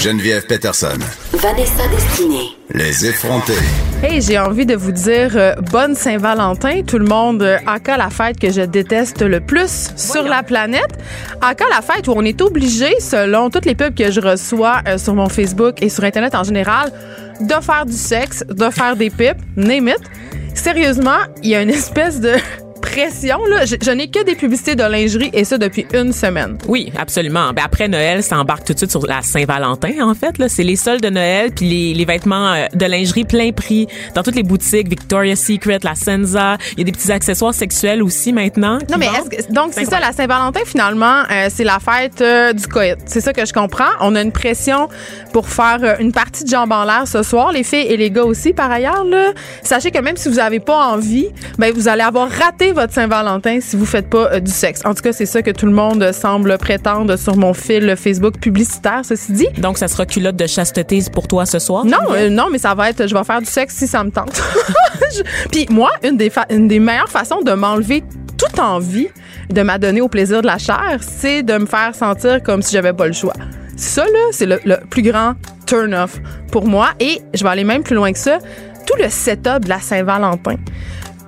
Geneviève Peterson. Vanessa Destinée. Les effrontés. Hey, j'ai envie de vous dire euh, bonne Saint-Valentin, tout le monde. Euh, Aka la fête que je déteste le plus sur la planète. Aka la fête où on est obligé, selon toutes les pubs que je reçois euh, sur mon Facebook et sur Internet en général, de faire du sexe, de faire des pipes, name it. Sérieusement, il y a une espèce de pression. Là. Je, je n'ai que des publicités de lingerie et ça depuis une semaine. Oui, absolument. Ben après Noël, ça embarque tout de suite sur la Saint-Valentin, en fait. Là. C'est les soldes de Noël, puis les, les vêtements euh, de lingerie plein prix dans toutes les boutiques, Victoria's Secret, la Senza. Il y a des petits accessoires sexuels aussi maintenant. Non, mais est-ce que- donc c'est ça, la Saint-Valentin, finalement, euh, c'est la fête euh, du coït. C'est ça que je comprends. On a une pression pour faire euh, une partie de jambes en l'air ce soir, les filles et les gars aussi, par ailleurs. Là. Sachez que même si vous n'avez pas envie, ben, vous allez avoir raté votre Saint-Valentin si vous faites pas euh, du sexe. En tout cas, c'est ça que tout le monde euh, semble prétendre sur mon fil Facebook publicitaire, ceci dit. Donc, ça sera culotte de chasteté pour toi ce soir? Non, euh, non, mais ça va être, je vais faire du sexe si ça me tente. Puis moi, une des, fa- une des meilleures façons de m'enlever toute envie de m'adonner au plaisir de la chair, c'est de me faire sentir comme si j'avais pas le choix. Ça, là, c'est le, le plus grand turn-off pour moi. Et je vais aller même plus loin que ça. Tout le setup de la Saint-Valentin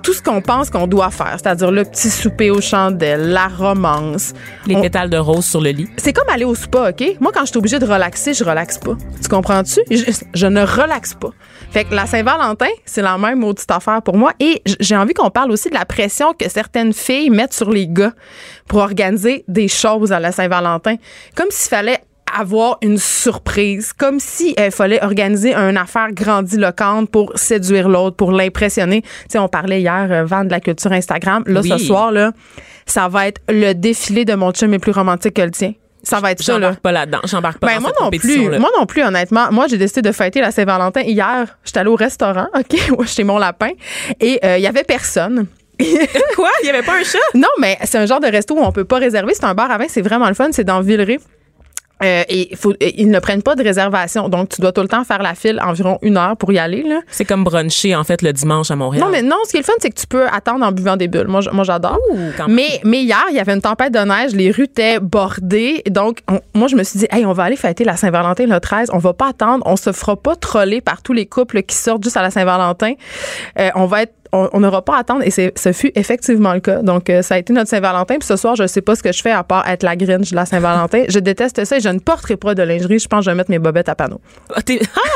tout ce qu'on pense qu'on doit faire, c'est-à-dire le petit souper aux chandelles, la romance. Les On- pétales de rose sur le lit. c'est comme aller au spa, OK? Moi, quand je suis obligée de relaxer, je relaxe pas. Tu comprends-tu? Je, je ne relaxe pas. Fait que la Saint-Valentin, c'est la même maudite affaire pour moi. Et j'ai envie qu'on parle aussi de la pression que certaines filles mettent sur les gars pour organiser des choses à la Saint-Valentin. Comme s'il fallait avoir une surprise, comme si il fallait organiser une affaire grandiloquente pour séduire l'autre, pour l'impressionner. Tu sais, on parlait hier, euh, vendre de la culture Instagram. Là, Oui. ce soir, là, ça va être le défilé de mon chum est plus romantique que le tien. Ça va être ça, là. J'embarque pas là-dedans. J'embarque pas Ben, dans moi cette non plus. Moi non plus, honnêtement. Moi, j'ai décidé de fêter la Saint-Valentin hier. J'étais allée au restaurant, OK, chez mon lapin. Et euh, il y avait personne. Quoi? Il y avait pas un chat? Non, mais c'est un genre de resto où on peut pas réserver. C'est un bar à vin. C'est vraiment le fun. C'est dans Villeray. Euh, et faut, et ils ne prennent pas de réservation. Donc, tu dois tout le temps faire la file environ une heure pour y aller. Là. C'est comme bruncher, en fait, le dimanche à Montréal. Non, mais non, ce qui est le fun, c'est que tu peux attendre en buvant des bulles. Moi, moi j'adore. Mais, mais hier, il y avait une tempête de neige, les rues étaient bordées. Donc, on- moi, je me suis dit, hey, on va aller fêter la Saint-Valentin le 13. On va pas attendre. On se fera pas troller par tous les couples qui sortent juste à la Saint-Valentin. Euh, on va être on n'aura pas à attendre et c'est- ce fut effectivement le cas. Donc, euh, ça a été notre Saint-Valentin. Puis ce soir, je sais pas ce que je fais à part être la Grinch de la Saint-Valentin. je déteste ça et je ne porterai pas de lingerie. Je pense que je vais mettre mes bobettes à panneau. Ah,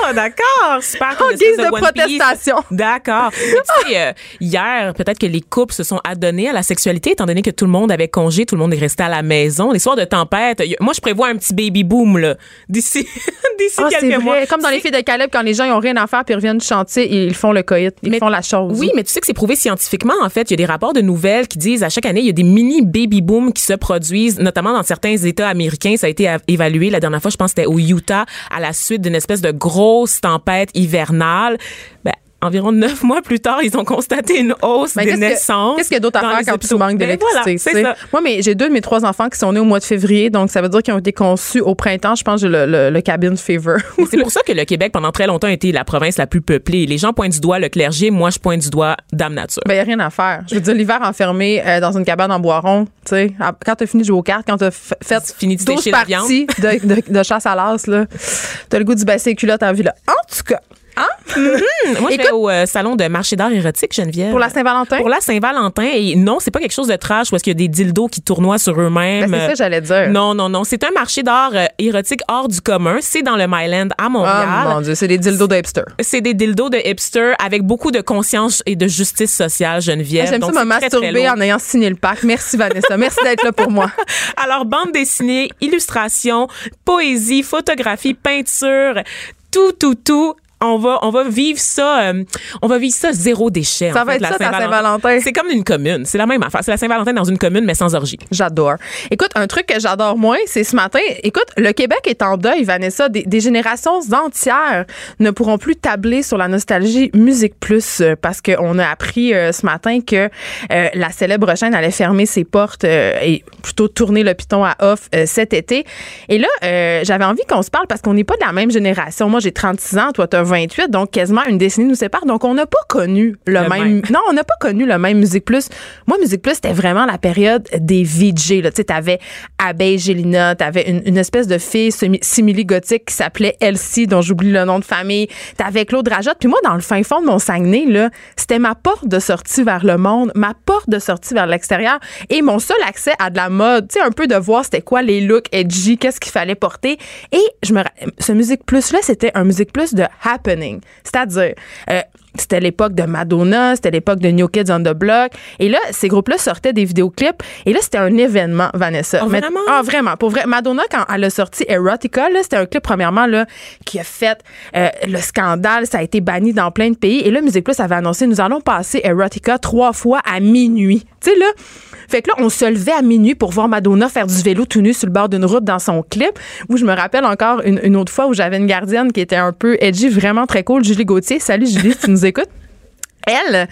ah, d'accord. Super. En guise de protestation. D'accord. Tu sais, euh, hier, peut-être que les couples se sont adonnés à la sexualité, étant donné que tout le monde avait congé, tout le monde est resté à la maison. Les soirs de tempête, moi, je prévois un petit baby boom, là, d'ici, d'ici Ah, quelques mois. Comme dans les filles de Caleb, quand les gens n'ont rien à faire puis ils reviennent du chantier, ils font le coït. Ils Mais- font la chose. Oui, mais tu sais que c'est prouvé scientifiquement, en fait. Il y a des rapports de nouvelles qui disent à chaque année, il y a des mini baby booms qui se produisent, notamment dans certains États américains. Ça a été évalué la dernière fois, je pense c'était au Utah, à la suite d'une espèce de grosse tempête hivernale. Ben, environ neuf mois plus tard, ils ont constaté une hausse Ben, des naissances. Qu'est-ce qu'il y a d'autre à faire quand hôpitaux. tu manques Ben, d'électricité? voilà, tu ça. Moi, mais j'ai deux de mes trois enfants qui sont nés au mois de février, donc ça veut dire qu'ils ont été conçus au printemps. Je pense que j'ai le, le, le cabin fever. C'est pour ça que le Québec, pendant très longtemps, a été la province la plus peuplée. Les gens pointent du doigt le clergé, moi, je pointe du doigt Dame Nature. Ben, y a rien à faire. Je veux dire, l'hiver enfermé euh, dans une cabane en boiron, tu sais, quand t'as fini de jouer aux cartes, quand t'as f- fait Fini de 12 sécher la parties de, de, de chasse à l'as, là, t'as le goût du baisser les culottes en vie, là. En tout cas, Moi, je vais au euh, salon de marché d'art érotique, Geneviève. Pour la Saint-Valentin? Pour la Saint-Valentin. Et non, c'est pas quelque chose de trash où est-ce qu'il y a des dildos qui tournoient sur eux-mêmes. Ben, c'est ça que j'allais dire. Non, non, non. C'est un marché d'art euh, érotique hors du commun. C'est dans le Myland à Oh Montréal. mon Dieu, c'est des dildos de hipster. c'est des dildos de hipster avec beaucoup de conscience et de justice sociale, Geneviève. J'aime ça me masturber en ayant signé le pack. Merci Vanessa. Merci d'être là pour moi. Alors, bande dessinée, illustration, poésie, photographie, peinture, tout, tout, tout. On va, on va vivre ça, euh, on va vivre ça zéro déchet. Ça en va fait, être la ça, Saint-Valentin. C'est comme une commune. C'est la même affaire. C'est la Saint-Valentin dans une commune, mais sans orgie. J'adore. Écoute, un truc que j'adore moins, c'est ce matin. Écoute, le Québec est en deuil, Vanessa. Des, des générations entières ne pourront plus tabler sur la nostalgie Musique Plus euh, parce qu'on a appris euh, ce matin que euh, la célèbre chaîne allait fermer ses portes et plutôt tourner le piton à off cet été. Et là, j'avais envie qu'on se parle parce qu'on n'est pas de la même génération. Moi, j'ai 36 ans, toi, tu as 28, donc quasiment une décennie nous sépare. Donc, on n'a pas connu le, Le même, même. non, on n'a pas connu le même Musique Plus. Moi, Musique Plus, c'était vraiment la période des VJ. Tu sais, t'avais Abeille Gélina, t'avais une, une espèce de fille simili-gothique qui s'appelait Elsie, dont j'oublie le nom de famille. T'avais Claude Rajotte. Puis moi, dans le fin fond de mon Saguenay, là, c'était ma porte de sortie vers le monde, ma porte de sortie vers l'extérieur et mon seul accès à de la mode. Tu sais, un peu de voir c'était quoi les looks edgy, qu'est-ce qu'il fallait porter. Et je me, ce Musique Plus-là, c'était un Musique Plus de happening. C'est-à-dire, euh, c'était l'époque de Madonna, c'était l'époque de New Kids on the Block. Et là, ces groupes-là sortaient des vidéoclips. Et là, c'était un événement, Vanessa. Oh, vraiment? Ah, vraiment. Pour vrai. Madonna, quand elle a sorti Erotica, là, c'était un clip, premièrement, là, qui a fait euh, le scandale. Ça a été banni dans plein de pays. Et là, Musique Plus avait annoncé, nous allons passer Erotica trois fois à minuit. Tu sais, là. Fait que là, on se levait à minuit pour voir Madonna faire du vélo tout nu sur le bord d'une route dans son clip. Où je me rappelle encore une, autre fois où j'avais une gardienne qui était un peu edgy, vraiment très cool, Julie Gauthier. Salut Julie, tu nous écoutes? Elle, euh,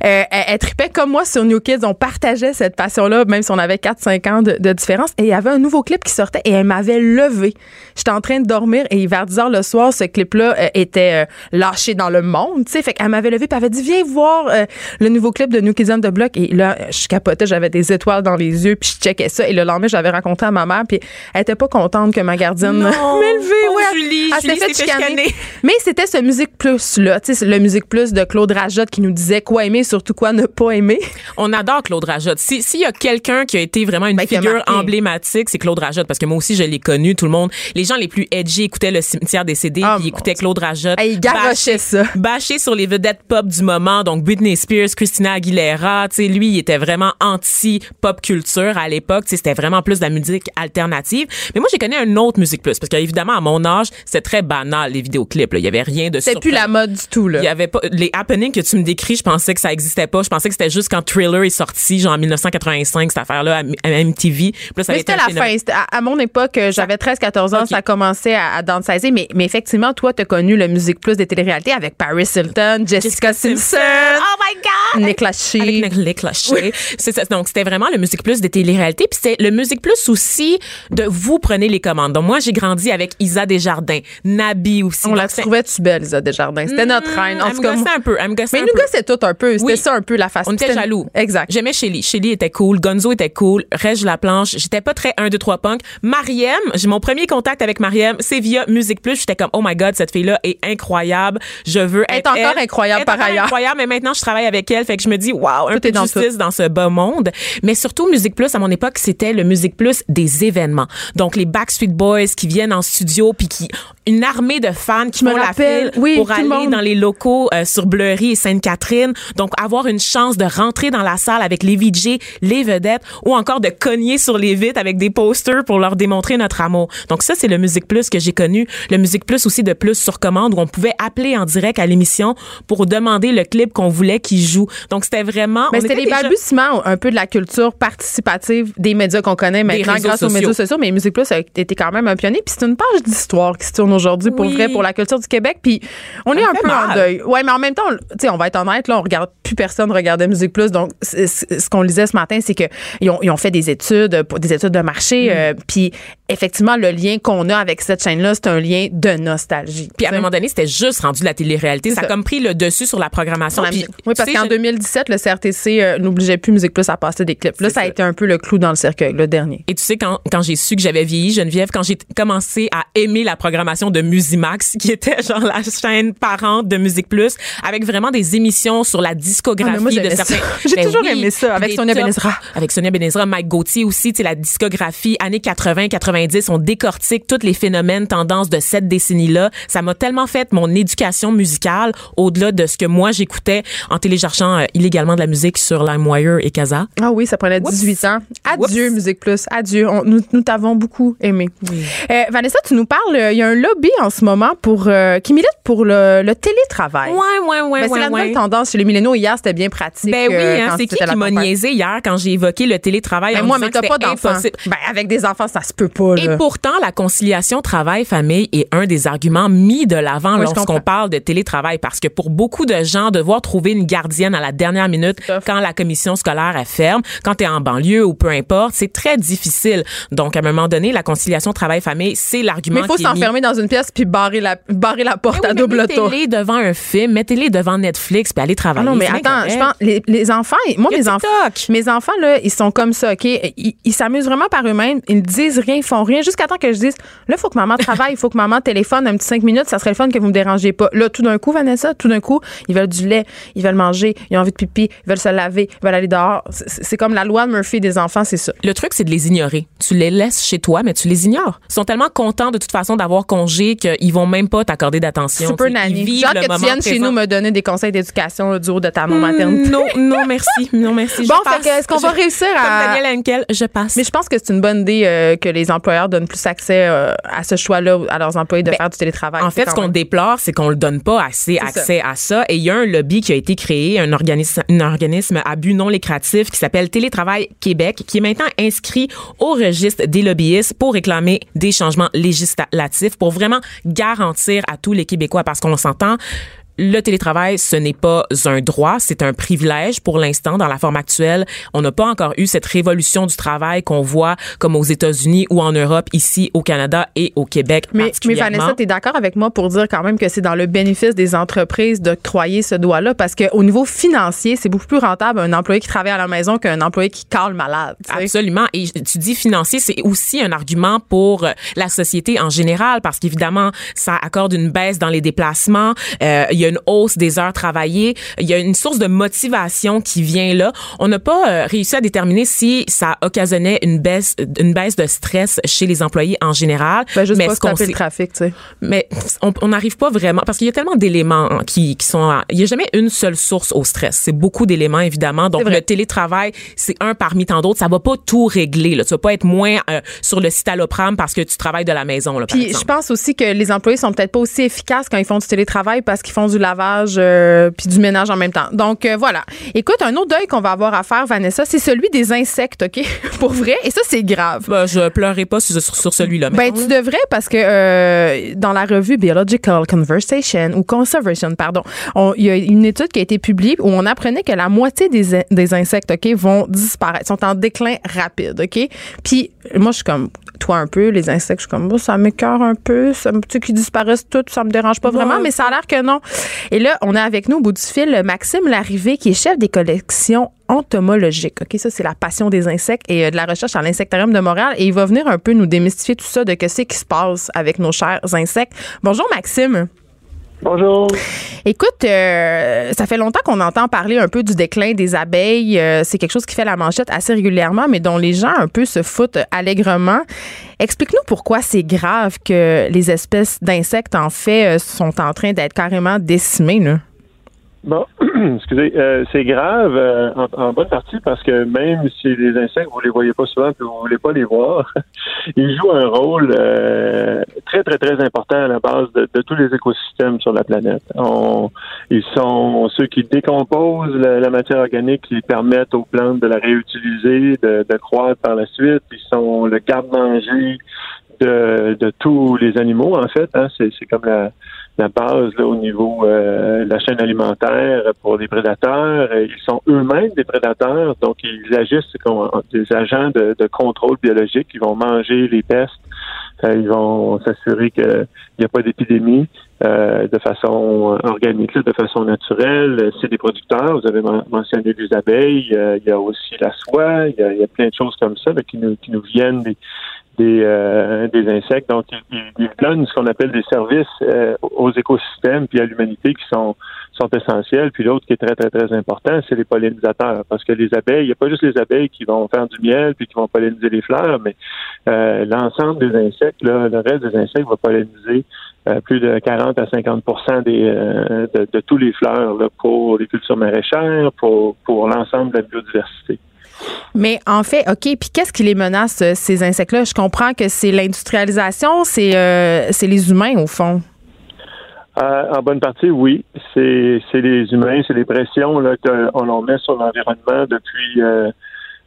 elle, elle tripait comme moi sur New Kids. On partageait cette passion-là, même si on avait 4-5 ans de, de différence. Et il y avait un nouveau clip qui sortait et elle m'avait levé. J'étais en train de dormir et vers 10 heures le soir, ce clip-là euh, était euh, lâché dans le monde. tu sais. Fait qu'elle m'avait levé puis elle avait dit Viens voir euh, le nouveau clip de New Kids on the Block. Et là, je capotais, j'avais des étoiles dans les yeux puis je checkais ça. Et le lendemain, j'avais raconté à ma mère puis elle était pas contente que ma gardienne m'ait levé. Ouais, Julie, elle Julie fait chicaner. chicaner. Mais c'était ce Musique Plus-là, tu sais, c'est le Musique Plus de Claude Rajotte qui nous disait quoi aimer, surtout quoi ne pas aimer. On adore Claude Rajotte. Si- S'il y a quelqu'un qui a été vraiment une Ben, figure emblématique, c'est Claude Rajotte. Parce que moi aussi, je l'ai connu. Tout le monde, les gens les plus edgy écoutaient le cimetière des CD, Ah, puis écoutaient Claude Rajotte. Hey, il garochait ça. Bâché sur les vedettes pop du moment. Donc, Britney Spears, Christina Aguilera. Tu sais, lui, il était vraiment anti-pop culture à l'époque. Tu sais, c'était vraiment plus de la musique alternative. Mais moi, j'ai connu un autre musique plus. Parce qu'évidemment, à mon âge, c'était très banal, les vidéoclips. là. Il y avait rien de C'est plus la mode du tout, là. il y avait pas les happenings que tu me décris, je pensais que ça existait pas. Je pensais que c'était juste quand Thriller est sorti, genre en 1985, cette affaire-là à, MTV. Là, ça Mais c'était la phénomène. fin. À, à mon époque, euh, j'avais 13-14 ans, ça a commencé à, à downsizer. Mais, mais effectivement, toi, t'as connu le Musique Plus des téléréalités avec Paris Hilton, Jessica, Simpson, Oh my God! Nick Lachey. Avec Nick Lachey. C'est ça. Donc, c'était vraiment le Musique Plus des téléréalités. Puis c'était le Musique Plus aussi de vous prenez les commandes. Donc, moi, j'ai grandi avec Isa Desjardins, Nabi aussi. On Donc, la trouvait-tu belle, Isa Desjardins? C'était notre reine. En tout me cas, un peu. Elle me gossait mais nous peu. gossait tout un peu. C'était Oui. ça un peu la façon. On était jaloux. Exact. J'aimais Shelly. Shelly était cool. Gonzo était cool. Reg la planche. J'étais pas très 1, 2, 3 punk. Mariem, j'ai mon premier contact avec Mariem, c'est via Musique Plus. J'étais comme, oh my God, cette fille-là est incroyable. Je veux est être encore elle. incroyable est par ailleurs. incroyable, mais maintenant, je travaille avec elle. Fait que je me dis, waouh, un Tout peu de dans justice dans ce bas monde. Mais surtout, Musique Plus, à mon époque, c'était le Musique Plus des événements. Donc, les Backstreet Boys qui viennent en studio puis qui, une armée de fans qui me font la rappelle. file Oui, pour le aller dans les locaux euh, sur Bleury et Sainte-Catherine. Donc, avoir une chance de rentrer dans la salle avec les VJ, les vedettes, ou encore de cogner sur les vitres avec des posters pour leur démontrer notre amour. Donc, ça, c'est le Musique Plus que j'ai connu. Le Musique Plus aussi de Plus sur commande où on pouvait appeler en direct à l'émission pour demander le clip qu'on voulait qu'il joue. Donc, c'était vraiment... Mais c'était était les déjà- balbutiements un peu de la culture participative des médias qu'on connaît maintenant grâce aux médias sociaux. Mais Musique Plus a été quand même un pionnier. Puis c'est une page d'histoire qui se tourne aujourd'hui pour vrai pour la culture du Québec. Puis on Ça est un peu en deuil. Ouais, mais en même temps, tu sais, on va être honnête là, on regarde plus personne regardait Musique Plus. Donc ce qu'on lisait ce matin, c'est que ils ont, ils ont fait des études, pour- des études de marché. Mm. euh, puis effectivement, le lien qu'on a avec cette chaîne-là, c'est un lien de nostalgie. Puis à un moment donné, c'était juste rendu de la télé-réalité. Ça a comme pris le dessus sur la programmation. Sur la Puis, oui, parce qu'en je- 2017, le CRTC euh, n'obligeait plus Musique Plus à passer des clips. Là, ça a été un peu le clou dans le cercueil, le dernier. Et tu sais, quand, quand j'ai su que j'avais vieilli, Geneviève, quand j'ai commencé à aimer la programmation de Musimax, qui était genre la chaîne parente de Musique Plus, avec vraiment des émissions sur la discographie Ah, moi, de certains. J'ai Ben toujours aimé ça, avec Sonia Benezra. Avec Sonia Benezra, Mike Gauthier aussi, tu sais, la discographie années 80, 90, on décortique tous les phénomènes, tendances de cette décennie-là. Ça m'a tellement fait mon éducation musicale au-delà de ce que moi j'écoutais en téléchargeant euh, illégalement de la musique sur LimeWire et Casa. Ah oui, ça prenait 18 ans. Adieu, Oups. Musique Plus. Adieu. On- nous nous t'avons beaucoup aimé. Euh, Vanessa, tu nous parles, euh, il y a un lobby en ce moment pour euh, qui milite pour le, le télétravail. Ouais, ouais, ouais, Ben, c'est ouais, la nouvelle ouais. tendance chez les milléniaux. Hier, c'était bien pratique. Ben oui, hein, c'est qui qui m'a niaisé hier quand j'ai évoqué le télétravail Ben en moi, mais t'as pas d'enfants. Ben, avec des enfants, ça se peut pas. Et Là. pourtant, la conciliation travail-famille est un des arguments mis de l'avant Oui, lorsqu'on parle de télétravail. Parce que pour beaucoup de gens, devoir trouver une gardienne à la dernière minute quand la commission scolaire est ferme, quand tu es en banlieue ou peu importe, c'est très difficile. Donc, à un moment donné, la conciliation travail-famille, c'est l'argument Mais il faut s'enfermer dans une pièce puis barrer la, barrer la porte oui, à double tour. Mettez-les devant un film, mettez-les devant Netflix, puis allez Ah travailler. non, mais attends, je pense, les, les enfants, moi, mes enfants, mes enfants, là, ils sont comme ça, OK? Ils s'amusent vraiment par eux-mêmes. Ils ne disent rien, font rien, jusqu'à temps que je dise, là, il faut que maman travaille, il faut que maman téléphone un petit cinq minutes, ça serait le fun que vous me dérangiez pas. Là, tout d'un coup, Vanessa, tout d'un coup, ils veulent du lait, ils veulent manger, ils ont envie de pipi, ils veulent se laver, ils veulent aller dehors. C'est comme la loi de Murphy des enfants, c'est ça. Le truc, c'est de les ignorer. Tu les laisses chez toi, mais tu les ignores. Ils sont tellement contents de toute façon d'avoir congé qu'ils vont même pas t'accorder d'attention. Super nanny. J'ai hâte que tu viennes chez nous me donner des conseils d'éducation du haut de ta maternité. Non, non, merci. Non, merci. Bon, est-ce qu'on va réussir à- Comme Daniel Henkel, je passe. Mais je pense que c'est une bonne idée euh, que les employeurs donnent plus accès euh, à ce choix-là à leurs employés de Ben, faire du télétravail. En fait, ce qu'on déplore, c'est qu'on le donne pas assez accès à ça. Et il y a un lobby qui a été créé, un organisme, un organisme à but non lucratif qui s'appelle Télétravail Québec, qui est maintenant inscrit au registre des lobbyistes pour réclamer des changements législatifs, pour vraiment garantir à tous les Québécois, parce qu'on s'entend, le télétravail, ce n'est pas un droit, c'est un privilège pour l'instant dans la forme actuelle. On n'a pas encore eu cette révolution du travail qu'on voit comme aux États-Unis ou en Europe, ici au Canada et au Québec Mais, mais particulièrement. Vanessa, tu es d'accord avec moi pour dire quand même que c'est dans le bénéfice des entreprises d'octroyer ce droit-là parce qu'au niveau financier, c'est beaucoup plus rentable un employé qui travaille à la maison qu'un employé qui cale malade. tu sais. Absolument. Et tu dis financier, c'est aussi un argument pour euh, la société en général parce qu'évidemment, ça accorde une baisse dans les déplacements. Euh, y a une hausse des heures travaillées. Il y a une source de motivation qui vient là. On n'a pas euh, réussi à déterminer si ça occasionnait une baisse, une baisse de stress chez les employés en général. Ben, juste mais pas ce qu'on le trafic, tu sais. mais on n'arrive pas vraiment parce qu'il y a tellement d'éléments hein, qui, qui sont. Il y a jamais une seule source au stress. C'est beaucoup d'éléments évidemment. Donc le télétravail, c'est un parmi tant d'autres. Ça va pas tout régler. Là. Tu vas pas être moins euh, sur le citalopram parce que tu travailles de la maison. Là, par Puis je pense aussi que les employés sont peut-être pas aussi efficaces quand ils font du télétravail parce qu'ils font du lavage euh, puis du ménage en même temps. Donc euh, voilà. Écoute, un autre deuil qu'on va avoir à faire, Vanessa, c'est celui des insectes, OK? Pour vrai. Et ça, c'est grave. Ben, je pleurerai pas sur, sur- celui-là. Ben, tu devrais parce que euh, dans la revue Biological Conversation ou Conservation, pardon, on- il y a une étude qui a été publiée où on apprenait que la moitié des, des insectes, OK, vont disparaître, sont en déclin rapide, OK? Puis moi, je suis comme toi un peu, les insectes, je suis comme, oh, ça m'écœure un peu, ça me, tu sais, qu'ils disparaissent tous, ça me dérange pas vraiment, mais ça a l'air que non. Et là, on a avec nous au bout du fil Maxime Larrivée, qui est chef des collections entomologiques. OK, ça, c'est la passion des insectes et euh, de la recherche à l'Insectarium de Montréal. Et il va venir un peu nous démystifier tout ça de que c'est qui se passe avec nos chers insectes. Bonjour, Maxime. Bonjour. Écoute, euh, ça fait longtemps qu'on entend parler un peu du déclin des abeilles. Euh, c'est quelque chose qui fait la manchette assez régulièrement, mais dont les gens un peu se foutent allègrement. Explique-nous pourquoi c'est grave que les espèces d'insectes, en fait, euh, sont en train d'être carrément décimées. Là. Bon, excusez, euh, c'est grave euh, en, en bonne partie parce que même si les insectes, vous les voyez pas souvent, puis vous voulez pas les voir, ils jouent un rôle euh, très, très, très important à la base de, de tous les écosystèmes sur la planète. On, ils sont ceux qui décomposent la, la matière organique, qui permettent aux plantes de la réutiliser, de, de croître par la suite. Ils sont le garde-manger de, de tous les animaux, en fait. Hein. C'est, comme la, la base là, au niveau euh, de la chaîne alimentaire pour les prédateurs. Euh, Ils sont eux-mêmes des prédateurs, donc ils agissent comme des agents de, contrôle biologique. Ils vont manger les pestes Euh, ils vont s'assurer qu'il n'y a pas d'épidémie euh, de façon organique, de façon naturelle. C'est des producteurs. Vous avez mentionné les abeilles. il y a aussi la soie. Il y a, plein de choses comme ça qui, nous, qui nous viennent des, des, euh, des insectes. Donc, ils, donnent ce qu'on appelle des services euh, aux écosystèmes puis à l'humanité qui sont sont essentiels. Puis l'autre qui est très, très, très important, c'est les pollinisateurs. Parce que les abeilles, il n'y a pas juste les abeilles qui vont faire du miel puis qui vont polliniser les fleurs, mais euh, l'ensemble des insectes, là, le reste des insectes va polliniser plus de 40 à 50% des, de, de, tous les fleurs là, pour les cultures maraîchères, pour, pour l'ensemble de la biodiversité. Mais en fait, OK, puis qu'est-ce qui les menace, euh, ces insectes-là? Je comprends que c'est l'industrialisation, c'est euh, les humains, au fond. Euh, en bonne partie, oui. C'est les humains, c'est les pressions qu'on met sur l'environnement depuis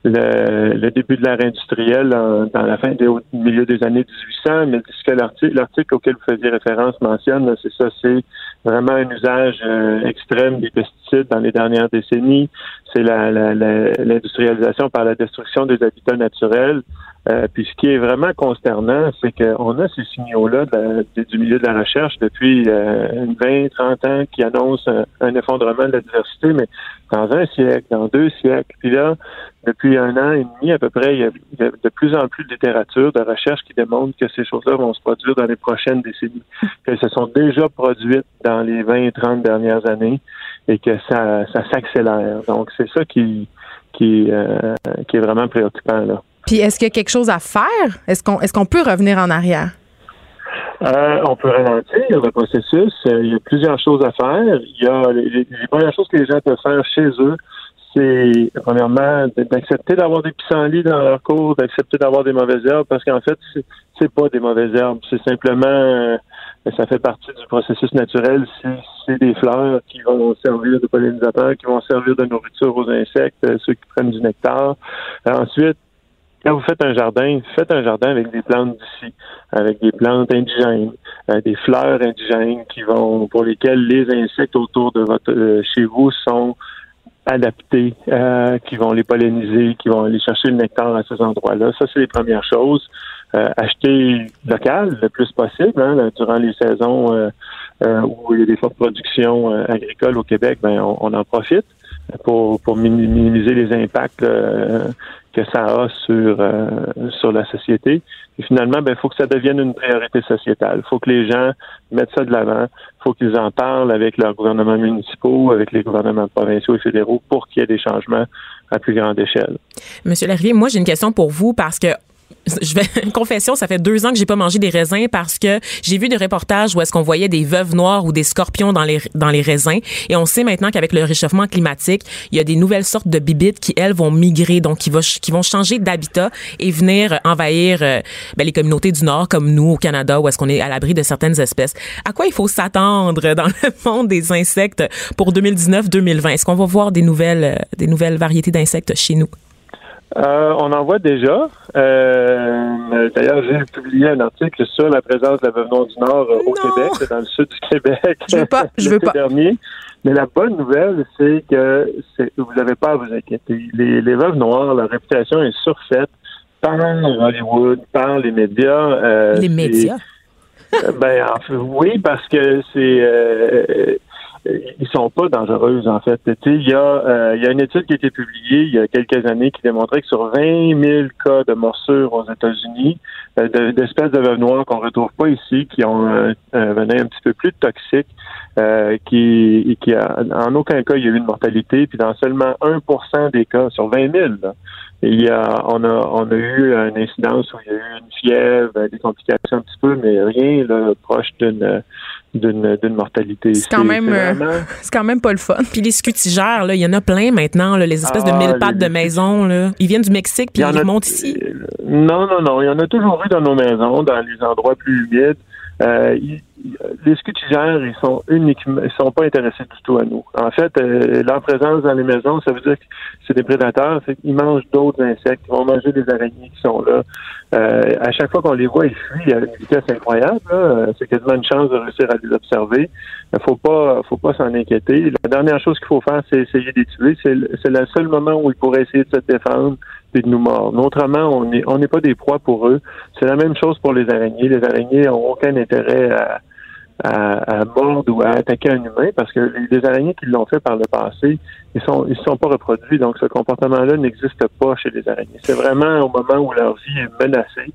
le, début de l'ère industrielle dans la fin du milieu des années 1800. Mais ce que l'article auquel vous faisiez référence mentionne, c'est ça, c'est vraiment un usage extrême des pesticides dans les dernières décennies c'est l'industrialisation par la destruction des habitats naturels. Euh, puis ce qui est vraiment consternant, c'est qu'on a ces signaux-là du milieu de la recherche depuis euh, 20, 30 ans qui annoncent un, effondrement de la diversité, mais dans un siècle, dans deux siècles. Puis là, depuis un an et demi à peu près, il y a, de plus en plus de littérature, de recherche qui démontre que ces choses-là vont se produire dans les prochaines décennies, qu'elles se sont déjà produites dans les 20, 30 dernières années et que ça, ça s'accélère. Donc, c'est ça qui, qui, euh, qui est vraiment préoccupant. Là. Puis, est-ce qu'il y a quelque chose à faire? Est-ce qu'on est qu'on peut revenir en arrière? Euh, on peut ralentir le processus. Euh, il y a plusieurs choses à faire. Il y a les, les premières choses que les gens peuvent faire chez eux, c'est premièrement d'accepter d'avoir des pissenlits dans leur cours, d'accepter d'avoir des mauvaises herbes, parce qu'en fait, c'est pas des mauvaises herbes, c'est simplement ça fait partie du processus naturel. C'est des fleurs qui vont servir de pollinisateurs, qui vont servir de nourriture aux insectes, euh, ceux qui prennent du nectar. Euh, ensuite, quand vous faites un jardin, faites un jardin avec des plantes d'ici, avec des plantes indigènes, euh, des fleurs indigènes qui vont, pour lesquelles les insectes autour de votre chez vous sont adaptés, qui vont les polliniser, qui vont aller chercher le nectar à ces endroits-là. Ça, c'est les premières choses. Euh, acheter local le plus possible hein, durant les saisons euh, euh, où il y a des fortes productions agricoles au Québec, ben on, en profite pour, pour minimiser les impacts que ça a sur sur la société. Et finalement, ben, il faut que ça devienne une priorité sociétale. Il faut que les gens mettent ça de l'avant. Il faut qu'ils en parlent avec leurs gouvernements municipaux, avec les gouvernements provinciaux et fédéraux pour qu'il y ait des changements à plus grande échelle. Monsieur Larrier, moi j'ai une question pour vous parce que je vais confession, ça fait deux ans que j'ai pas mangé des raisins parce que j'ai vu des reportages où est-ce qu'on voyait des veuves noires ou des scorpions dans les dans les raisins. Et on sait maintenant qu'avec le réchauffement climatique, il y a des nouvelles sortes de bibites qui elles vont migrer donc qui, va, qui vont changer d'habitat et venir envahir euh, ben, les communautés du nord comme nous au Canada où est-ce qu'on est à l'abri de certaines espèces. À quoi il faut s'attendre dans le monde des insectes pour 2019-2020 Est-ce qu'on va voir des nouvelles euh, des nouvelles variétés d'insectes chez nous? Euh, on en voit déjà. Euh, D'ailleurs, j'ai publié un article sur la présence de la veuve du Nord euh, au Québec, dans le sud du Québec. Je veux pas. Je veux pas. Dernier. Mais la bonne nouvelle, c'est que vous n'avez pas à vous inquiéter. Les, les veuves noires, leur réputation est surfaite par Hollywood, par les médias. Euh, les médias? ben, oui, parce que c'est ils sont pas dangereuses en fait. Il y, a, euh, y a une étude qui a été publiée il y a quelques années qui démontrait que sur 20 000 cas de morsures aux États-Unis, euh, d'espèces de veuves noires qu'on retrouve pas ici, qui ont un, venin un petit peu plus toxique, euh, qui, qui a, en aucun cas il y a eu une mortalité, puis dans seulement 1% des cas sur 20 000, il y a, on a, on a eu une incidence où il y a eu une fièvre, des complications un petit peu, mais rien là, proche d'une d'une mortalité. C'est quand même euh, c'est quand même pas le fun. Puis les scutigères là, il y en a plein maintenant là, les espèces de ah, mille pattes de maison là. Ils viennent du Mexique puis ils remontent ici. Non non non, il y en a toujours eu dans nos maisons, dans les endroits plus humides. Euh, les scutigères, ils sont uniquement, ils sont pas intéressés du tout à nous. En fait, euh, leur présence dans les maisons, ça veut dire que c'est des prédateurs. Ils mangent d'autres insectes, ils vont manger des araignées qui sont là. Euh, à chaque fois qu'on les voit, ils fuient à une vitesse incroyable. Euh, c'est quasiment une chance de réussir à les observer. Il faut pas, faut pas s'en inquiéter. La dernière chose qu'il faut faire, c'est essayer tuer. C'est le seul moment où ils pourraient essayer de se défendre de nous mordre. Autrement, on n'est on pas des proies pour eux. C'est la même chose pour les araignées. Les araignées n'ont aucun intérêt à, mordre ou à attaquer un humain parce que les, araignées qui l'ont fait par le passé, ils sont ils sont pas reproduits. Donc ce comportement-là n'existe pas chez les araignées. C'est vraiment au moment où leur vie est menacée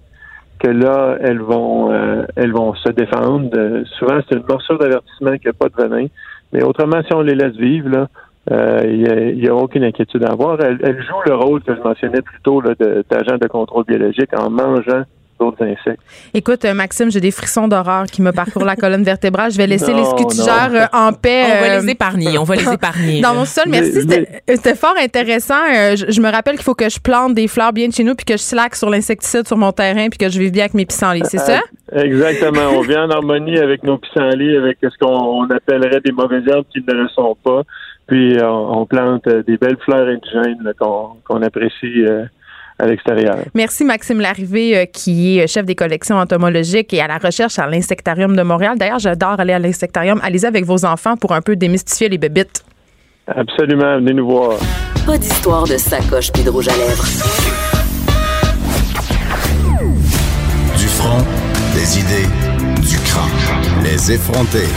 que là, elles vont euh, se défendre. Euh, souvent, c'est une morsure d'avertissement qu'il n'y a pas de venin. Mais autrement, si on les laisse vivre, là, euh, il n'y a, a, aucune inquiétude à avoir. Elles, jouent le rôle que je mentionnais plus tôt d'agent de, de contrôle biologique en mangeant d'autres insectes. Écoute, Maxime, j'ai des frissons d'horreur qui me parcourent la colonne vertébrale. Je vais laisser non, les scutigères non. en paix. On va les épargner. On va les épargner. Dans mon sol, merci. C'était fort intéressant. Je, je, me rappelle qu'il faut que je plante des fleurs bien de chez nous puis que je slack sur l'insecticide sur mon terrain puis que je vive bien avec mes pissenlits. C'est ça? Exactement. on vient en harmonie avec nos pissenlits, avec ce qu'on appellerait des mauvaises herbes qui ne le sont pas. Puis on, on plante des belles fleurs indigènes qu'on qu apprécie. Euh, à l'extérieur. Merci Maxime Larrivée, euh, qui est chef des collections entomologiques et à la recherche à l'Insectarium de Montréal. D'ailleurs, j'adore aller à l'Insectarium. Allez-y avec vos enfants pour un peu démystifier les bébites. Absolument, venez nous voir. Pas d'histoire de sacoche puis de rouge à lèvres. Du front, des idées, du crâne. Les effronter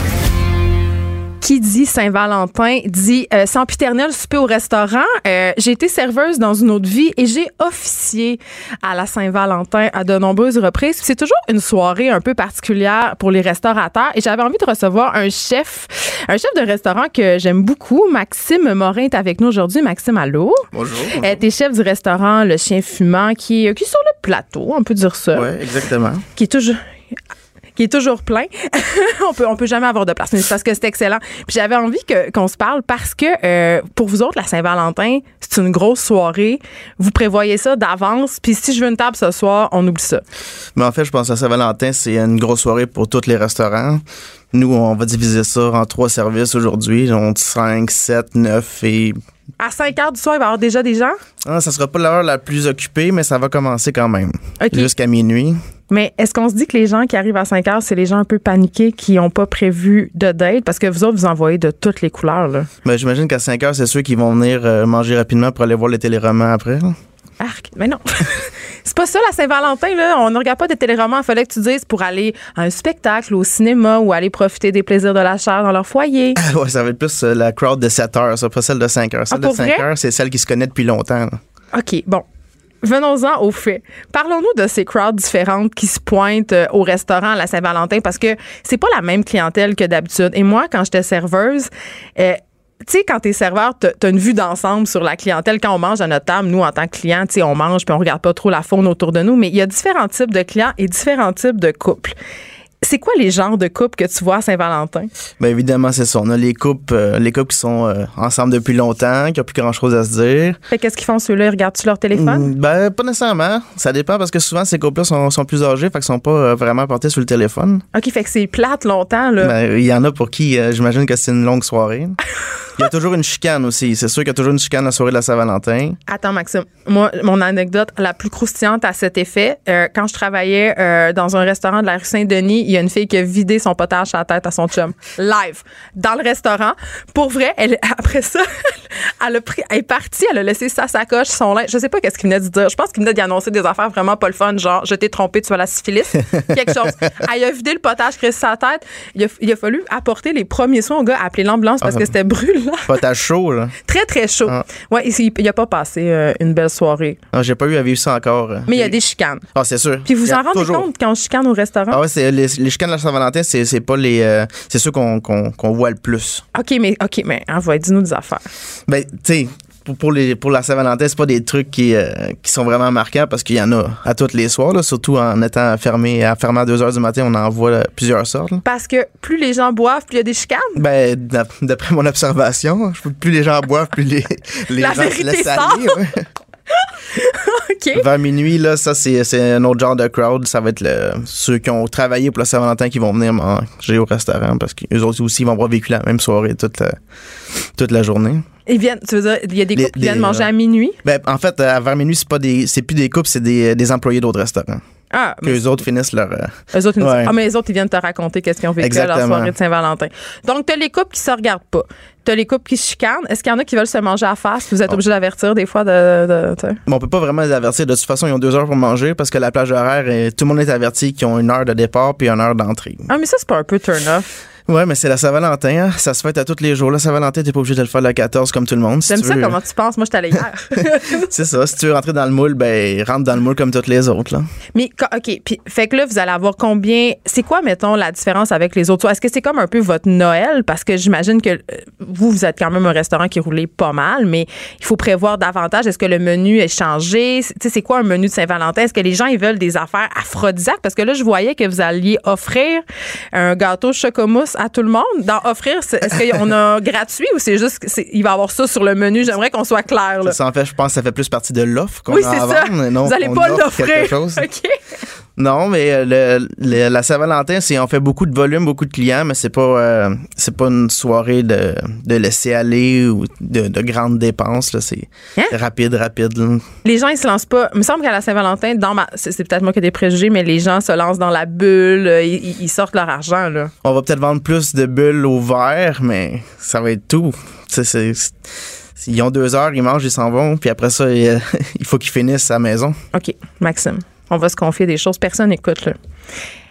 qui dit Saint-Valentin dit euh, sempiternel souper au restaurant. Euh, j'ai été serveuse dans une autre vie et j'ai officié à la Saint-Valentin à de nombreuses reprises. C'est toujours une soirée un peu particulière pour les restaurateurs et j'avais envie de recevoir un chef, un chef de restaurant que j'aime beaucoup. Maxime Morin est avec nous aujourd'hui. Maxime, allô? Bonjour. bonjour. Euh, T'es chef du restaurant Le Chien Fumant qui, qui est sur le plateau, on peut dire ça. Oui, exactement. Qui est toujours qui est toujours plein. on peut on peut jamais avoir de place, mais c'est parce que c'est excellent. Puis j'avais envie que qu'on se parle parce que euh, pour vous autres la Saint-Valentin, c'est une grosse soirée. Vous prévoyez ça d'avance, puis si je veux une table ce soir, on oublie ça. Mais en fait, je pense que Saint-Valentin, c'est une grosse soirée pour tous les restaurants. Nous, on va diviser ça en trois services aujourd'hui, donc 5, 7, 9 et à 5 heures du soir, il va y avoir déjà des gens? Ah, ça sera pas l'heure la plus occupée, mais ça va commencer quand même. Okay. Jusqu'à minuit. Mais est-ce qu'on se dit que les gens qui arrivent à 5 heures, c'est les gens un peu paniqués qui n'ont pas prévu de date? Parce que vous autres, vous envoyez de toutes les couleurs. Là. Ben, J'imagine qu'à 5 heures, c'est ceux qui vont venir euh, manger rapidement pour aller voir les téléromans après. Là. Arc. Mais non. c'est pas ça la Saint-Valentin là. On ne regarde pas des téléromans. Il fallait que tu dises pour aller à un spectacle, au cinéma ou aller profiter des plaisirs de la chair dans leur foyer. Ah ouais, ça va être plus euh, la crowd de 7 heures, ça, pas celle de 5 heures. Celle ah, de 5 heures, c'est celle qui se connaît depuis longtemps. Là. OK, bon. Venons-en aux faits. Parlons-nous de ces crowds différentes qui se pointent au restaurant à la Saint-Valentin parce que c'est pas la même clientèle que d'habitude. Et moi, quand j'étais serveuse, euh, tu sais, quand t'es serveur, t'as une vue d'ensemble sur la clientèle. Quand on mange à notre table, nous, en tant que clients, tu sais, on mange puis on regarde pas trop la faune autour de nous. Mais il y a différents types de clients et différents types de couples. C'est quoi les genres de couples que tu vois à Saint-Valentin? Bien évidemment, c'est ça. On a les couples, euh, les couples qui sont euh, ensemble depuis longtemps, qui n'ont plus grand-chose à se dire. Fait qu'est-ce qu'ils font ceux-là? Ils regardent-tu leur téléphone? Mm, ben, pas nécessairement. Ça dépend parce que souvent, ces couples-là sont, sont, plus âgés, fait qu'ils sont pas euh, vraiment portés sur le téléphone. OK, fait que c'est plate longtemps, là. Ben, il y en a pour qui, j'imagine que c'est une longue soirée. Il y a toujours une chicane aussi. C'est sûr qu'il y a toujours une chicane la soirée de la Saint-Valentin. Attends, Maxime. Moi, mon anecdote la plus croustillante à cet effet, quand je travaillais dans un restaurant de la rue Saint-Denis, y a une fille qui a vidé son potage à la tête à son chum. Live. Dans le restaurant. Pour vrai, elle, après ça, elle, a pris, elle est partie, elle a laissé sa sacoche, son linge. Je sais pas qu'est-ce qu'il venait de dire. Je pense qu'il venait d'y annoncer des affaires vraiment pas le fun, genre, je t'ai trompé, tu as la syphilis. Quelque chose. Elle a vidé le potage qui sa tête. Il a, il a, fallu apporter les premiers soins au gars, appeler l'ambulance parce ah, que c'était brûlant. Potage chaud, là. Très, très chaud. Ah. Ouais, il, il a pas passé euh, une belle soirée. Non, j'ai pas eu à vivre ça encore. Mais il y a des chicanes. Ah, c'est sûr. Puis vous en rendez toujours... compte quand on chicane au restaurant? Ah ouais, c'est les, chicanes de la Saint-Valentin, c'est, c'est pas les. Euh, c'est ceux qu'on, qu'on, qu'on voit le plus. OK, mais OK, mais envoie, dis-nous des affaires. Ben, tu sais, pour, pour, les, pour la Saint-Valentin, c'est pas des trucs qui, euh, qui sont vraiment marquants parce qu'il y en a à tous les soirs, là, surtout en étant fermé à fermé à 2 h du matin, on en voit là, plusieurs sortes. Là. Parce que plus les gens boivent, plus il y a des chicanes? Ben, d'après mon observation, plus les gens boivent, plus les, les la gens se laissent aller. Ouais. OK. Vers minuit, là, ça, c'est, un autre genre de crowd. Ça va être le, ceux qui ont travaillé pour la Saint-Valentin qui vont venir manger au restaurant parce qu'eux autres aussi vont avoir vécu la même soirée toute la, toute la journée. Ils viennent, tu veux dire, il y a des couples qui viennent manger à minuit? Ben, en fait, à vers minuit, c'est pas des, c'est plus des couples, c'est des, des employés d'autres restaurants. Ah, mais Qu'eux autres finissent leur. euh, eux autres, Ouais. ah, mais les autres, ils viennent te raconter qu'est-ce qu'ils ont vécu à leur soirée de Saint-Valentin. Donc, t'as les couples qui se regardent pas. T'as les couples qui se chicanent. Est-ce qu'il y en a qui veulent se manger à face? Vous êtes Oh. obligé d'avertir des fois de. de-. Mais on peut pas vraiment les avertir. De toute façon, ils ont deux heures pour manger parce que la plage horaire, tout le monde est averti qu'ils ont une heure de départ puis une heure d'entrée. Ah, mais ça, c'est pas un peu turn-off. Ouais, mais c'est la Saint-Valentin. hein. Ça se fête à tous les jours. La Saint-Valentin, t'es pas obligé de le faire le 14 comme tout le monde. J'aime ça, veux- comment tu penses? Moi, je allée hier. C'est ça. Si tu veux rentrer dans le moule, ben, rentre dans le moule comme toutes les autres, là. Mais, OK. Puis, fait que là, vous allez avoir combien. C'est quoi, mettons, la différence avec les autres? Est-ce que c'est comme un peu votre Noël? Parce que j'imagine que euh, vous, vous êtes quand même un restaurant qui roulait pas mal, mais il faut prévoir davantage. Est-ce que le menu est changé? C'est- Tu sais, c'est quoi un menu de Saint-Valentin? Est-ce que les gens, ils veulent des affaires aphrodisiaques? Parce que là, je voyais que vous alliez offrir un gâteau chocomousse à tout le monde. Dans offrir, est-ce qu'on a gratuit ou c'est juste qu'il va y avoir ça sur le menu? J'aimerais qu'on soit clair, là. Ça, en fait, je pense que ça fait plus partie de l'offre qu'on Oui, a c'est à ça. vendre, non vous allez qu'on pas l'offrir. OK. Non, mais euh, le, le- la Saint-Valentin, c'est on fait beaucoup de volume, beaucoup de clients, mais c'est pas euh, c'est pas une soirée de, de laisser aller ou de, de grandes dépenses. C'est Hein? rapide, rapide. là. les gens ils se lancent pas. Il me semble qu'à la Saint-Valentin, dans ma, c'est, peut-être moi qui ai des préjugés, mais les gens se lancent dans la bulle, euh, ils, sortent leur argent là. On va peut-être vendre plus de bulles au verre, mais ça va être tout. C'est- ils ont deux heures, ils mangent, ils s'en vont, puis après ça, il, il faut qu'ils finissent à la maison. Ok, Maxime, on va se confier des choses. Personne n'écoute là.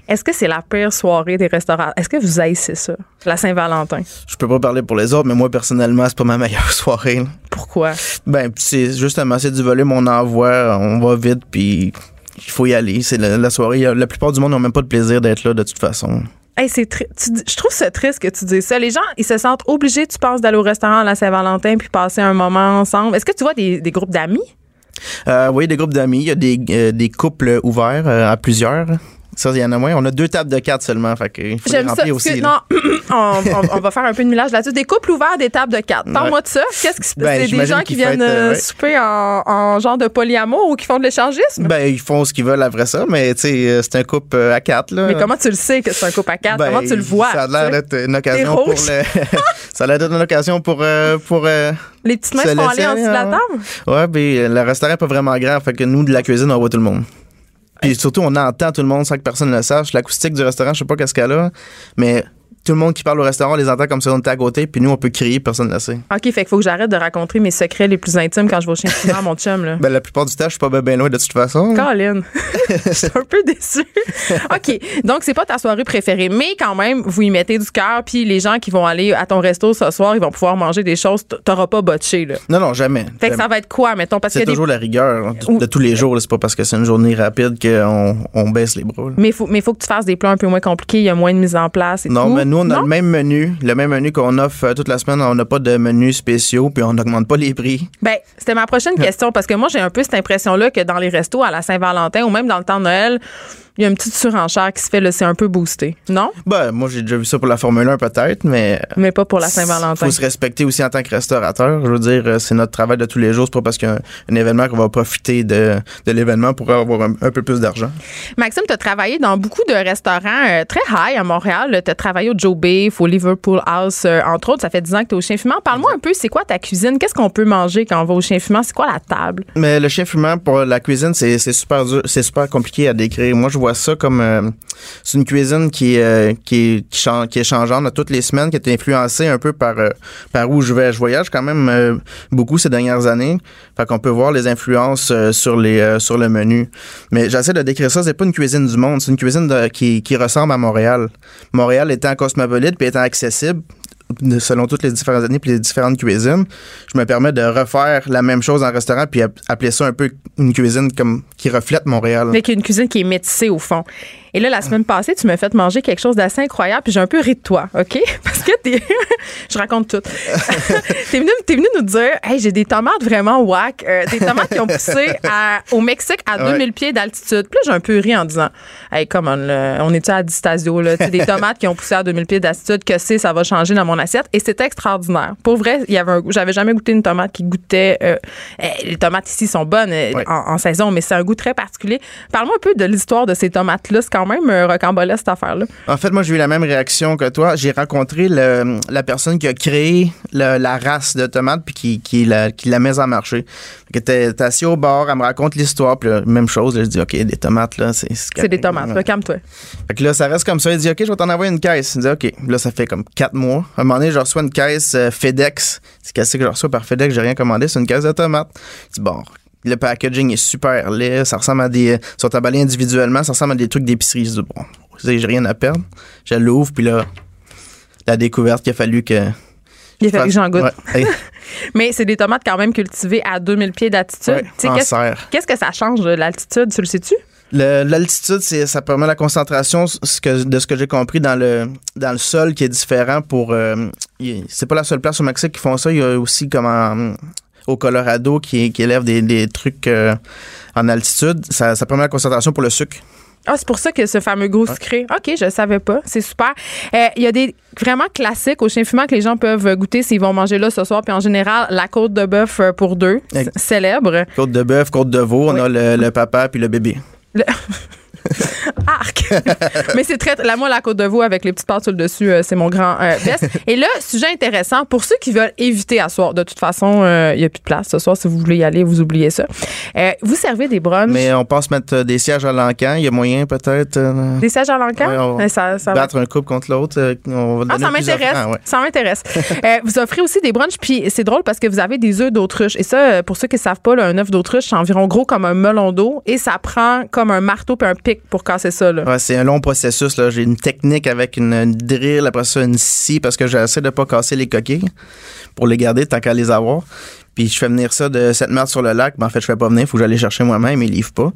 Est-ce que c'est la pire soirée des restaurants? Est-ce que vous haïssez ça, la Saint-Valentin? Je peux pas parler pour les autres, mais moi, personnellement, c'est pas ma meilleure soirée. là. Pourquoi? Ben, c'est justement, c'est du volume, on envoie, on va vite, puis il faut y aller. C'est la, la soirée. La plupart du monde n'ont même pas de plaisir d'être là, de toute façon. Hey, c'est je trouve ça triste que tu dises ça. Les gens, ils se sentent obligés, tu penses, d'aller au restaurant à la Saint-Valentin puis passer un moment ensemble. Est-ce que tu vois des, des groupes d'amis? Euh, oui, des groupes d'amis. Il y a des, euh, des couples ouverts euh, à plusieurs. Ça, il y en a moins. On a deux tables de quatre seulement. Fait il faut les ça. remplir Parce aussi. que- non, on, on- on va faire un peu de millage là-dessus. Des couples ouverts, des tables de quatre. Parle-moi de ça. Qu'est-ce qui se passe? Ben, c'est des gens qui viennent euh, euh, ouais. souper en, en genre de polyamour ou qui font de l'échangisme? Ben, ils font ce qu'ils veulent après ça, mais euh, c'est un couple à quatre. Là. Mais comment tu le sais que c'est un couple à quatre? Ben, comment tu le vois? Ça a l'air d'être une occasion pour le. ça a l'air d'être une occasion pour. euh, pour euh, Les petites mains laisser aller en dessous de la table? Ouais, ben, le restaurant est pas vraiment grand. Fait que nous, de la cuisine, on voit tout le monde. Puis surtout, on entend tout le monde sans que personne ne le sache. L'acoustique du restaurant, je sais pas qu'est-ce qu'elle a, mais tout le monde qui parle au restaurant, on les entend comme si on était à côté, puis nous, on peut crier, personne ne le sait. OK, fait qu'il faut que j'arrête de raconter mes secrets les plus intimes quand je vais au chien à mon chum, là. Ben, la plupart du temps, je suis pas ben loin de toute façon. Colin, je suis un peu déçue. OK, donc c'est pas ta soirée préférée, mais quand même, vous y mettez du cœur, puis les gens qui vont aller à ton resto ce soir, ils vont pouvoir manger des choses, t'auras pas botché, là. Non, non, jamais. Fait que ça va être quoi, mettons? Parce C'est toujours la rigueur hein, de, Ou- de tous les jours. là. C'est pas parce que c'est une journée rapide qu'on on baisse les bras. là. Mais il faut, mais faut que tu fasses des plats un peu moins compliqués, il y a moins de mise en place et Non, tout. mais nous, on a Non? le même menu. Le même menu qu'on offre euh, toute la semaine. On n'a pas de menu spéciaux, puis on n'augmente pas les prix. Ben, c'était ma prochaine question parce que moi, j'ai un peu cette impression-là que dans les restos à la Saint-Valentin ou même dans le temps de Noël, il y a une petite surenchère qui se fait, là, c'est un peu boosté. Non? Ben, moi, j'ai déjà vu ça pour la Formule 1, peut-être, mais. Mais pas pour la Il Saint-Valentin. faut se respecter aussi en tant que restaurateur. Je veux dire, euh, c'est notre travail de tous les jours. C'est pas parce qu'il y a un, un événement qu'on va profiter de, de l'événement pour avoir un, un peu plus d'argent. Maxime, tu as travaillé dans beaucoup de restaurants euh, très high à Montréal. Tu as travaillé au Joe Beef, au Liverpool House, euh, entre autres. Ça fait 10 ans que tu es au chien fumant. Parle-moi un peu, c'est quoi ta cuisine? Qu'est-ce qu'on peut manger quand on va au chien fumant? C'est quoi la table? Mais le chien fumant pour la cuisine, c'est c'est super dur, c'est super compliqué à décrire. Moi, je vois ça comme euh, c'est une cuisine qui euh, qui est qui, chan- qui est changeante toutes les semaines, qui est influencée un peu par euh, par où je vais. Je voyage quand même beaucoup ces dernières années, fait qu'on peut voir les influences sur les sur le menu. Mais j'essaie de décrire ça. C'est pas une cuisine du monde, c'est une cuisine qui qui ressemble à Montréal. Montréal étant cosmopolite puis étant accessible selon toutes les différentes années puis les différentes cuisines, je me permets de refaire la même chose en restaurant puis app- appeler ça un peu une cuisine comme qui reflète Montréal. Avec une cuisine qui est métissée au fond. Et là, la semaine passée, tu m'as fait manger quelque chose d'assez incroyable, puis j'ai un peu ri de toi, OK? Parce que t'es. je raconte tout. t'es venu, t'es venu nous dire, hey, j'ai des tomates vraiment whack, euh, des tomates qui ont poussé à- au Mexique à Ouais. 2000 pieds d'altitude. Puis là, j'ai un peu ri en disant, hey, come on, là, on est-tu à Distasio, là? Tu sais, des tomates qui ont poussé à 2000 pieds d'altitude, que c'est, ça va changer dans mon assiette. Et c'était extraordinaire. Pour vrai, il y avait un goût. J'avais jamais goûté une tomate qui goûtait. euh, les tomates ici sont bonnes euh, Ouais. en, en saison, mais c'est un goût très particulier. Parle-moi un peu de l'histoire de ces tomates-là. Quand même euh, rocambolesque, cette affaire-là. En fait, moi, j'ai eu la même réaction que toi. J'ai rencontré le- la personne qui a créé le- la race de tomates puis qui, qui, la, qui la met en marché. Était, était assis au bord, elle me raconte l'histoire, puis là, même chose. là, je dis, OK, des tomates, là, c'est... C'est des tomates, là, calme-toi. Fait que là, ça reste comme ça. Il dit, OK, je vais t'en envoyer une caisse. Il dit, OK. Là, ça fait comme quatre mois. À un moment donné, je reçois une caisse euh, FedEx. C'est qu'est-ce que je reçois par FedEx? J'ai rien commandé. C'est une caisse de tomates. Je dis, bon, le packaging est super laid. Ça ressemble à des. Ils sont emballés individuellement. Ça ressemble à des trucs d'épicerie. Je dis, bon, j'ai rien à perdre. Je l'ouvre, puis là, la découverte qu'il a fallu que. Il a fallu que j'en goûte. Ouais. Mais c'est des tomates quand même cultivées à 2000 pieds d'altitude. ouais, qu'est-ce, que ça change de l'altitude, tu le sais-tu? L'altitude, ça permet la concentration, ce que, de ce que j'ai compris dans le, dans le sol qui est différent pour. euh, c'est pas la seule place au Mexique qui font ça. Il y a aussi comme en- au Colorado qui, qui élève des, des trucs euh, en altitude. Ça, ça permet la concentration pour le sucre. Ah, c'est pour ça que ce fameux goût sucré. OK, je savais pas. C'est super. Euh, Il y a des vraiment classiques au chien fumant que les gens peuvent goûter s'ils vont manger là ce soir. Puis en général, la côte de bœuf euh, pour deux, célèbre. Côte de bœuf, côte de veau, on a le, le papa puis le bébé. Arc! Mais c'est très. Là, moi, la côte de veau avec les petites pâtes sur le dessus, euh, c'est mon grand euh, best. Et là, sujet intéressant, pour ceux qui veulent éviter à soir, de toute façon, euh, il n'y a plus de place ce soir. Si vous voulez y aller, vous oubliez ça. Euh, vous servez des brunchs, Mais on pense mettre euh, des sièges à l'encan. Il y a moyen peut-être euh, des sièges à l'encan? Ouais, Euh, ça, ça va battre un couple contre l'autre. euh, Ah, ça m'intéresse. ouais. Ça m'intéresse. Euh, vous offrez aussi des brunchs, puis c'est drôle parce que vous avez des œufs d'autruche. Et ça, euh, pour ceux qui ne savent pas, là, un œuf d'autruche, c'est environ gros comme un melon d'eau et ça prend comme un marteau puis un pic pour casser ça. Là. C'est un long processus. J'ai une technique avec une, une drill, après ça une scie, parce que j'essaie de pas casser les coquilles pour les garder tant qu'à les avoir. Puis je fais venir ça de cette merde sur le lac. Mais en fait, je fais pas venir. Il faut que j'aille chercher moi-même. Ils livrent pas.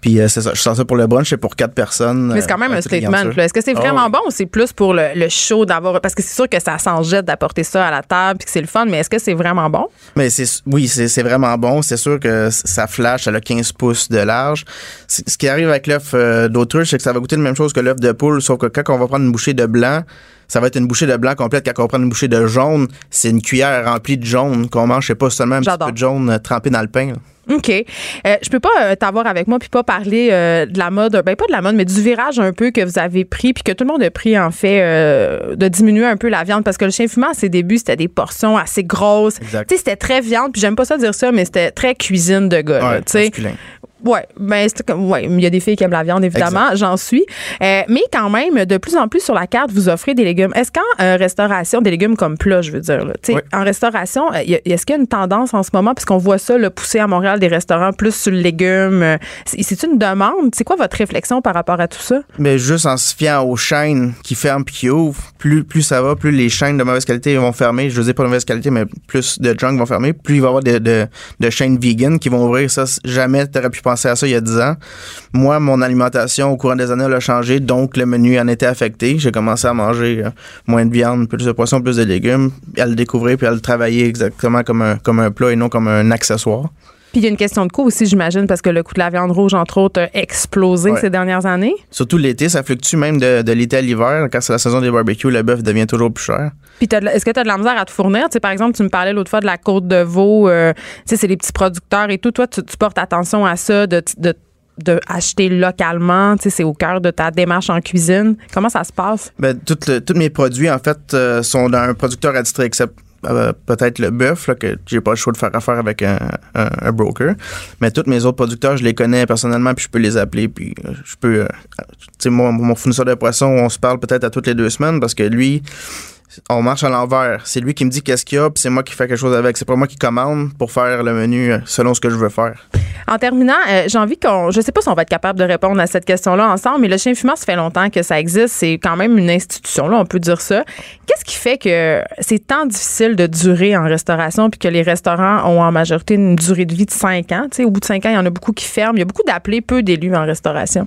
Puis euh, c'est ça. Je sors ça pour le brunch. C'est pour quatre personnes. Mm-hmm. Mais c'est quand euh, même un statement. Est-ce que c'est Ah vraiment bon ou c'est plus pour le, le show d'avoir. Parce que c'est sûr que ça s'en jette d'apporter ça à la table puis que c'est le fun, mais est-ce que c'est vraiment bon? Mais c'est oui, c'est vraiment bon. C'est sûr que ça flash, ça a 15 pouces de large. Ce qui arrive avec l'œuf euh, d'autruche, c'est que ça va goûter la même chose que l'œuf de poule, sauf que quand on va prendre une bouchée de blanc, ça va être une bouchée de blanc complète. Quand on prend une bouchée de jaune, c'est une cuillère remplie de jaune qu'on mange. C'est pas seulement un petit peu de jaune euh, trempé dans le pain. là. OK. Euh, je peux pas euh, t'avoir avec moi puis pas parler euh, de la mode, ben pas de la mode, mais du virage un peu que vous avez pris puis que tout le monde a pris en fait de diminuer un peu la viande parce que le chien fumant à ses débuts c'était des portions assez grosses. Tu sais c'était très viande puis j'aime pas ça dire ça mais c'était très cuisine de gars. Ouais, tu sais. Ouais, ben c'est comme ouais, il y a des filles qui aiment la viande évidemment, j'en suis. Euh, mais quand même, de plus en plus sur la carte, vous offrez des légumes. Est-ce qu'en euh, restauration, des légumes comme plat, je veux dire, là, Oui. en restauration, euh, est-ce qu'il y a une tendance en ce moment, puisqu'on voit ça le pousser à Montréal des restaurants plus sur le légume, c'est une demande. C'est quoi votre réflexion par rapport à tout ça? Mais juste en se fiant aux chaînes qui ferment puis qui ouvrent, plus, plus ça va, plus les chaînes de mauvaise qualité vont fermer. Je dis pas de mauvaise qualité, mais plus de junk vont fermer. Plus il va y avoir de, de, de chaînes vegan qui vont ouvrir. Ça, jamais t'aurais pu penser à ça il y a 10 ans. Moi, mon alimentation au courant des années a changé, donc le menu en était affecté. J'ai commencé à manger euh, moins de viande, plus de poisson, plus de légumes, à le découvrir puis à le travailler exactement comme un, comme un plat et non comme un accessoire. Puis il y a une question de coût aussi, j'imagine, parce que le coût de la viande rouge, entre autres, a explosé Ouais. ces dernières années. Surtout l'été, ça fluctue même de, de l'été à l'hiver. Quand c'est la saison des barbecues, le bœuf devient toujours plus cher. Puis est-ce que tu as de la misère à te fournir? Tu sais, par exemple, tu me parlais l'autre fois de la côte de veau. euh, tu sais, c'est les petits producteurs et tout. Toi, tu, tu portes attention à ça, de, de, de acheter localement. Tu sais, c'est au cœur de ta démarche en cuisine. Comment ça se passe? Ben, tous mes produits, en fait, euh, sont d'un producteur attitré, except euh, peut-être le bœuf, que j'ai pas le choix de faire affaire avec un, un- un broker. Mais tous mes autres producteurs, je les connais personnellement, puis je peux les appeler, puis euh, je peux... euh, tu sais, moi, mon fournisseur de poissons, on se parle peut-être à toutes les deux semaines, parce que lui, on marche à l'envers. C'est lui qui me dit qu'est-ce qu'il y a, puis c'est moi qui fais quelque chose avec. C'est pas moi qui commande pour faire le menu euh, selon ce que je veux faire. En terminant, euh, j'ai envie qu'on. Je sais pas si on va être capable de répondre à cette question-là ensemble, mais le chien fumant, ça fait longtemps que ça existe. C'est quand même une institution, là, on peut dire ça. Qu'est-ce qui fait que c'est tant difficile de durer en restauration puis que les restaurants ont en majorité une durée de vie de 5 ans? Au bout de 5 ans, il y en a beaucoup qui ferment. Il y a beaucoup d'appelés, peu d'élus en restauration.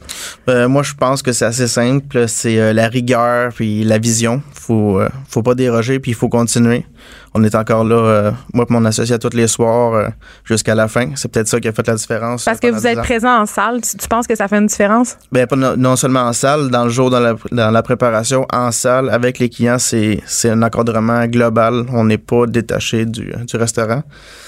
Euh, moi, je pense que c'est assez simple. C'est euh, la rigueur puis la vision. Faut, faut pas déroger puis il faut continuer. On est encore là, euh, moi et mon associé, tous les soirs euh, jusqu'à la fin. C'est peut-être ça qui a fait la différence. Parce que vous êtes 10 ans. présent en salle, tu, tu penses que ça fait une différence? Ben, pas non, non seulement en salle, dans le jour, dans la, dans la préparation, en salle, avec les clients, c'est c'est un encadrement global. On n'est pas détaché du, du restaurant.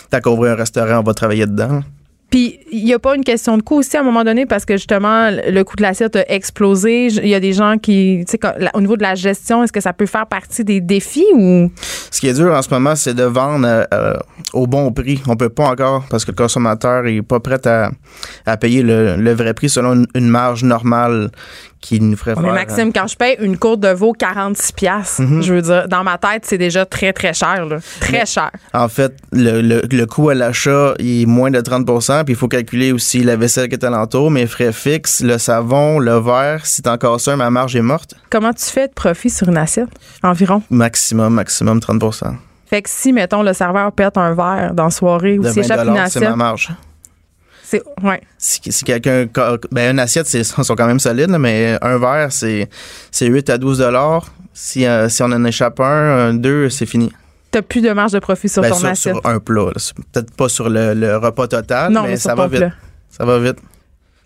Tant qu'on ouvre un restaurant, on va travailler dedans. Puis, il n'y a pas une question de coût aussi à un moment donné parce que justement, le coût de l'assiette a explosé. Il y a des gens qui, au niveau de la gestion, est-ce que ça peut faire partie des défis ou? Ce qui est dur en ce moment, c'est de vendre euh, au bon prix. On peut pas encore parce que le consommateur est pas prêt à, à payer le, vrai prix selon une marge normale qui nous ferait Mais faire. Maxime, quand je paye une courte de veau 46 pièces, je veux dire, dans ma tête, c'est déjà très, très cher. Là. Très cher. En fait, le, le, le coût à l'achat est moins de 30% puis il faut calculer aussi la vaisselle qui est alentour, mes frais fixes, le savon, le verre. Si t'en casses un, ma marge est morte. Comment tu fais de profit sur une assiette? Environ? Maximum, maximum 30% Fait que si, mettons, le serveur pète un verre dans la soirée ou De s'il 20 échappe une c'est assiette, ma marge. C'est. Ouais. Si, si quelqu'un. Ben, une assiette, c'est, sont quand même solides, là, mais un verre, c'est, c'est 8 à 12 si, euh, si on en échappe un, un, deux, c'est fini. T'as plus de marge de profit sur Ben, ton sur, assiette. sur un plat. Peut-être pas sur le, le repas total, non, mais, ça va vite. plat. Ça va vite.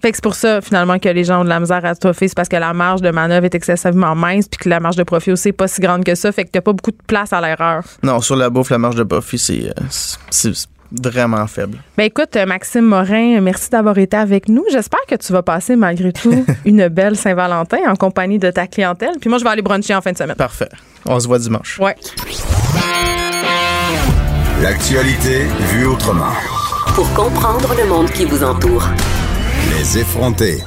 Fait que c'est pour ça, finalement, que les gens ont de la misère à profiter. C'est parce que la marge de manœuvre est excessivement mince, puis que la marge de profit aussi n'est pas si grande que ça. Fait que t'as pas beaucoup de place à l'erreur. Non, sur la bouffe, la marge de profit, c'est, euh, c'est vraiment faible. Ben écoute, Maxime Morin, merci d'avoir été avec nous. J'espère que tu vas passer, malgré tout, une belle Saint-Valentin en compagnie de ta clientèle. Puis moi, je vais aller bruncher en fin de semaine. Parfait. On se voit dimanche. Ouais. L'actualité vue autrement. Pour comprendre le monde qui vous entoure. Les effrontés.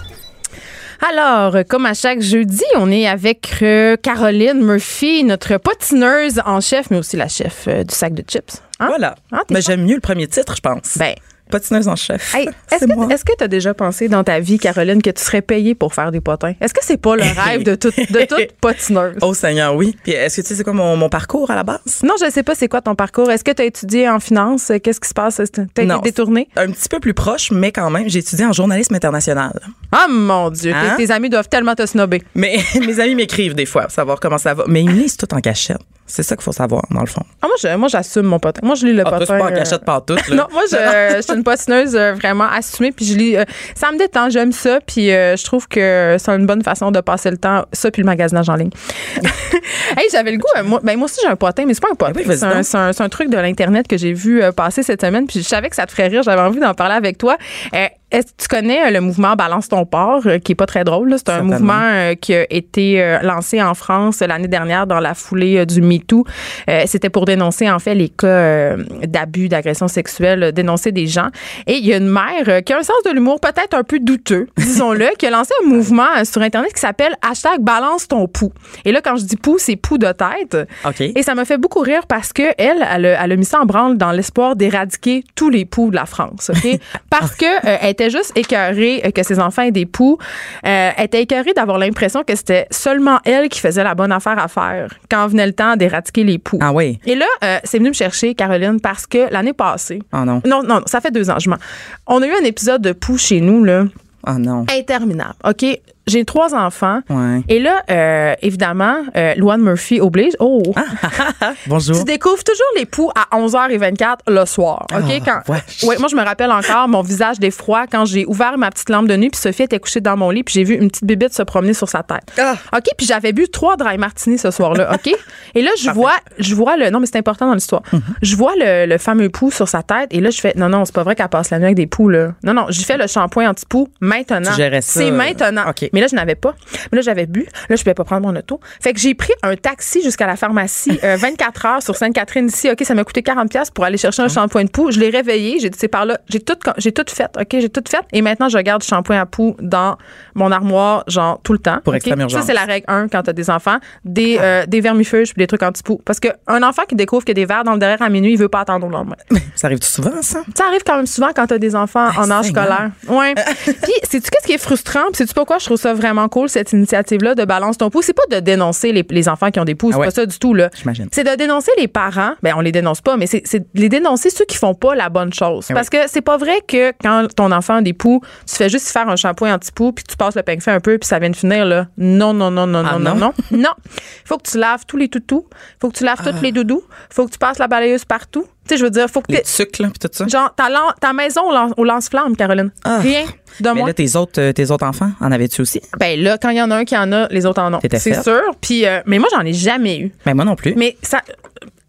Alors, comme à chaque jeudi, on est avec euh, Caroline Murphy, notre patineuse en chef, mais aussi la chef euh, du sac de chips. Hein? Voilà. Mais fort. j'aime mieux le premier titre, je pense. Ben, Patineuse en chef. hey, est-ce que est-ce que tu as déjà pensé dans ta vie, Caroline, que tu serais payée pour faire des potins? Est-ce que c'est pas le rêve de toute, de toute patineuse? Oh Seigneur, oui. Puis est-ce que tu sais c'est quoi mon, mon parcours à la base? Non, je sais pas c'est quoi ton parcours. Est-ce que tu as étudié en finance? Qu'est-ce qui se passe? T'as été Non. détourné? Un petit peu plus proche, mais quand même, j'ai étudié en journalisme international. Ah mon Dieu, tes- Hein? tes, amis doivent tellement te snobber. Mais mes amis m'écrivent des fois pour savoir comment ça va. Mais ils me lisent tout en cachette. C'est ça qu'il faut savoir, dans le fond. Ah, moi, je- moi, j'assume mon potin. Moi, je lis le Ah, toi, potin. c'est pas en euh, cachette partout. là. Non, moi, je, je suis une patineuse euh, vraiment assumée, puis je lis. euh, ça me détend, j'aime ça, puis euh, je trouve que c'est une bonne façon de passer le temps, ça, puis le magasinage en ligne. hey, j'avais le goût, euh, moi, ben, moi aussi, j'ai un potin, mais c'est pas un potin. Oui, vas-y c'est, un, c'est un- c'est un truc de l'Internet que j'ai vu passer cette semaine, puis je savais que ça te ferait rire, j'avais envie d'en parler avec toi. Est-ce que tu connais euh, le mouvement Balance ton port, euh, qui est pas très drôle? C'est un mouvement euh, qui a été lancé en France l'année dernière dans la foulée du MeToo. C'était pour dénoncer, en fait, les cas d'abus, d'agression sexuelle, dénoncer des gens. Et il y a une mère qui a un sens de l'humour peut-être un peu douteux, disons-le, qui a lancé un mouvement sur Internet qui s'appelle hashtag balance ton pouls. Et là, quand je dis pouls, c'est pouls de tête. Et ça m'a fait beaucoup rire parce que elle, elle, a- elle a mis ça en branle dans l'espoir d'éradiquer tous les poux de la France, Parce que euh, elle était juste écœurée que ses enfants aient des poux. Euh, elle était écœurée d'avoir l'impression que c'était seulement elle qui faisait la bonne affaire à faire quand venait le temps d'éradiquer les poux. Ah oui. Et là, euh, c'est venu me chercher, Caroline, parce que l'année passée, Oh non. non, non, ça fait deux ans, je mens. On a eu un épisode de poux chez nous, là, Oh non. interminable. OK? J'ai trois enfants. Ouais. Et là, euh, évidemment, euh, Luan Murphy oblige. Oh! Bonjour. Tu découvres toujours les poux à 11h24 le soir. OK? Ah, quand, ouais, moi, je me rappelle encore mon visage d'effroi quand j'ai ouvert ma petite lampe de nuit, puis Sophie était couchée dans mon lit, puis j'ai vu une petite bébite se promener sur sa tête. Ah. OK? Puis j'avais bu trois dry martini ce soir-là. OK? Et là, je vois, je vois le. Non, mais c'est important dans l'histoire. Mhm. Je vois le, le fameux pou sur sa tête, et là, je fais non, non, c'est pas vrai qu'elle passe la nuit avec des poux, là. Non, non, j'ai fait le shampoing anti-poux maintenant. Tu gérais ça, C'est maintenant. OK. Mais là, je n'avais pas. Mais là, j'avais bu. Là, je pouvais pas prendre mon auto. Fait que j'ai pris un taxi jusqu'à la pharmacie euh, 24 heures sur Sainte-Catherine ici. OK, ça m'a coûté 40 pièces pour aller chercher un shampoing de poux. Je l'ai réveillé. J'ai dit, c'est par là. J'ai tout, j'ai tout fait. OK, j'ai tout fait. Et maintenant, je garde du shampoing à poux dans mon armoire, genre, tout le temps. Pour OK? extrême urgence. Ça, c'est la règle 1 quand t'as des enfants. Des, euh, des vermifuges puis des trucs anti-poux. Parce qu'un enfant qui découvre qu'il y a des verres dans le derrière à minuit, il veut pas attendre au lendemain. Ça arrive souvent, ça? Ça arrive quand même souvent quand t'as des enfants en âge scolaire. Ouais. Puis, sais-tu qu'est-ce qui est frustrant? Puis, sais-tu pourquoi je trouve ça vraiment cool, cette initiative-là de Balance ton pouce? C'est pas de dénoncer les, les enfants qui ont des pouces. Ah C'est ouais. pas ça du tout, là. C'est de dénoncer les parents. Ben, on les dénonce pas, mais c'est les dénoncer ceux qui font pas la bonne chose. Eh Parce que c'est pas vrai que quand ton enfant a des poux, tu fais juste faire un shampoing anti-poux, puis tu passes le peigne un peu, puis ça vient de finir, là. Non, non, non, non, Ah, non, non, non? non. Faut que tu laves tous les toutous. Faut que tu laves tous les doudous. Faut que tu passes la balayeuse partout. Tu sais, je veux dire, faut que Les sucres, là, puis tout ça. Genre, ta, maison au, lan- au lance-flamme, Caroline. Ah. Rien de Mais moins. là, tes autres, euh, tes autres enfants, en avais-tu aussi? Ben là, quand il y en a un qui en a, les autres en ont. C'est sûr. Puis, euh, mais moi, j'en ai jamais eu. Ben, moi non plus. Mais ça.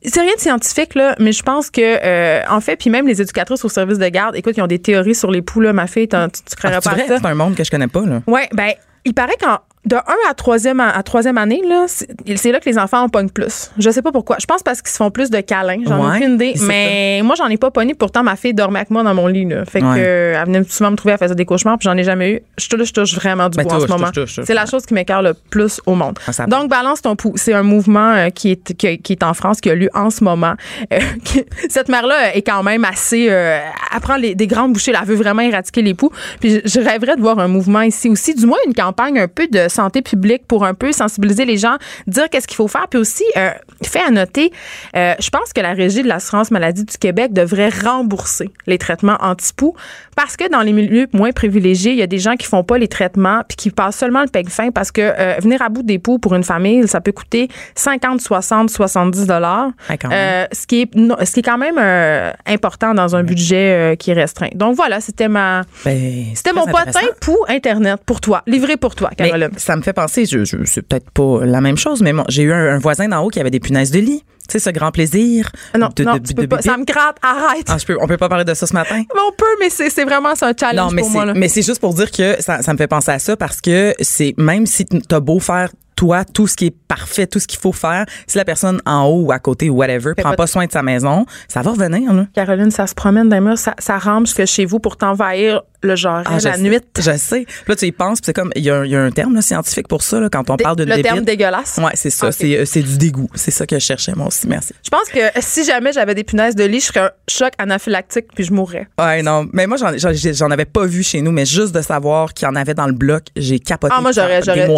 c'est rien de scientifique, là, mais je pense que, euh, en fait, puis même les éducatrices au service de garde, écoute, ils ont des théories sur les poux, là, ma fille, tu, tu Ah, croirais c'est pas vrai, ça. c'est un monde que je connais pas, là. Ouais, ben, il paraît qu'en de 1 à 3e, à 3e année, là, c'est c'est là que les enfants en pognent plus. Je sais pas pourquoi. Je pense parce qu'ils se font plus de câlins. J'en ai aucune idée. Mais moi, j'en ai pas pogné. Pourtant, ma fille dormait avec moi dans mon lit. Là. Fait que, Ouais. euh, elle venait souvent me trouver, elle faisait des cauchemars, puis j'en ai jamais eu. Je touche, je touche vraiment du Ben, bois en ce moment. C'est la chose qui m'écœure le plus au monde. Ah, ça- Donc, balance ton pouls. C'est un mouvement euh, qui, est, qui, qui est en France, qui a lieu en ce moment. Euh, qui- cette mère-là est quand même assez. Euh, elle prend les- des grandes bouchées. Elle veut vraiment éradiquer les poux. Puis je, je rêverais de voir un mouvement ici aussi, du moins une campagne un peu de santé publique pour un peu sensibiliser les gens, dire qu'est-ce qu'il faut faire. Puis aussi, euh, fait à noter, euh, je pense que la Régie de l'assurance maladie du Québec devrait rembourser les traitements anti-poux parce que dans les milieux moins privilégiés, il y a des gens qui font pas les traitements puis qui passent seulement le peigne fin parce que euh, venir à bout des poux pour une famille, ça peut coûter 50, 60, 70 dollars. Ouais, même. ce qui est non, ce qui est quand même euh, important dans un budget euh, qui est restreint. Donc voilà, c'était ma Ben, c'était mon potin intéressant. pou internet pour toi, livré pour toi, Caroline. Ça me fait penser, je, je- c'est peut-être pas la même chose, mais moi, j'ai eu un, un voisin d'en haut qui avait des punaises de lit. Tu sais, ce grand plaisir. Ah non, de, non, de- tu de peux pas, bébé. ça me gratte, arrête. Ah, je peux, on peut pas parler de ça ce matin? Mais on peut, mais c'est c'est vraiment c'est un challenge Non, mais pour moi. Là. mais c'est juste pour dire que ça, ça me fait penser à ça parce que c'est même si t'as beau faire toi tout ce qui est parfait, tout ce qu'il faut faire, si la personne en haut ou à côté ou whatever prend pas- pas soin de sa maison, ça va revenir. Là. Caroline, ça se promène dans les murs, ça, ça rampe jusque chez vous pour t'envahir le genre Ah, la sais, nuit. Je sais. Là, tu y penses, c'est comme il y, a un- il y a un terme là, scientifique pour ça là, quand on Dé- parle d'une le terme dégueulasse. Ouais, c'est ça. C'est, euh, c'est du dégoût. C'est ça que je cherchais moi aussi. Merci. Je pense que si jamais j'avais des punaises de lit, je serais un choc anaphylactique puis je mourrais. Ouais, non. Mais moi, j'en, avais pas vu chez nous, mais juste de savoir qu'il y en avait dans le bloc, j'ai capoté. Ah, moi, Des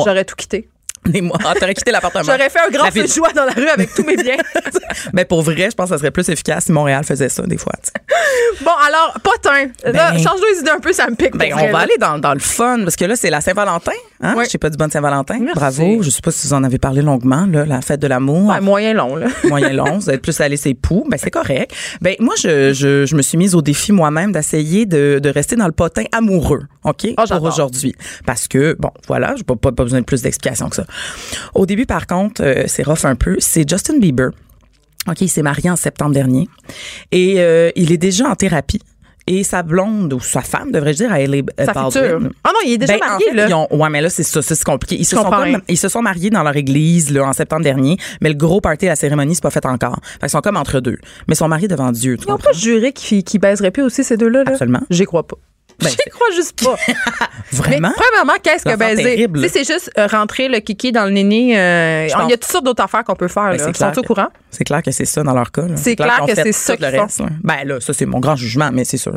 j'aurais tout quitté. Des mois. Ah, t'aurais quitté l'appartement. J'aurais fait un grand feu de joie dans la rue avec tous mes biens. Mais pour vrai, je pense que ça serait plus efficace si Montréal faisait ça des fois. bon, alors, potin. Là, Ben- change les idées un peu, ça me pique. Ben, on vrai, va là. aller dans, dans le fun parce que là, c'est la Saint-Valentin. Hein? Oui. Je sais pas du bon Saint-Valentin. Bravo. Je sais pas si vous en avez parlé longuement, là, la fête de l'amour. Ouais, moyen long, là. moyen long, vous êtes plus allé ses poux, ben c'est correct. Ben moi je, je, je me suis mise au défi moi-même d'essayer de, de rester dans le potin amoureux, OK? Oh, pour aujourd'hui parce que bon, voilà, j'ai pas, pas pas besoin de plus d'explications que ça. Au début par contre, euh, c'est rough un peu, c'est Justin Bieber. OK, il s'est marié en septembre dernier et euh, il est déjà en thérapie. Et sa blonde, ou sa femme, devrais-je dire, elle est Sa future. Ah non, il est déjà ben, en marié, fait, là. ils ont- ouais, mais là, c'est ça, c'est compliqué. Ils se, sont pas- ils se sont mariés dans leur église, là, en septembre dernier, mais le gros party, la cérémonie, c'est pas fait encore. Fait qu'ils sont comme entre deux. Mais ils sont mariés devant Dieu, Ils comprends? pas juré qu'ils qu'ils baiseraient plus aussi, ces deux-là. Là? Absolument. J'y crois pas. Ben, J'y crois juste pas. Vraiment? Mais premièrement, qu'est-ce que baiser? terrible. Tu sais, c'est juste euh, rentrer le kiki dans le néné. euh, Il y a toutes sortes d'autres affaires qu'on peut faire. Ben, là. clair sont au courant? C'est clair que c'est ça dans leur cas. C'est clair que c'est ça qu'ils font. là. Ben là, ça, c'est mon grand jugement, mais c'est sûr.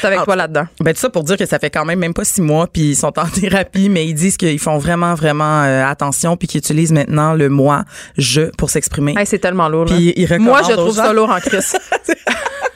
C'est avec toi là-dedans? Ben tout ça pour dire que ça fait quand même même pas six mois, puis ils sont en thérapie, mais ils disent qu'ils font vraiment, vraiment euh, attention, puis qu'ils utilisent maintenant le moi, je pour s'exprimer. Hey, c'est tellement lourd. Puis ils Moi, je trouve ça lourd en crise.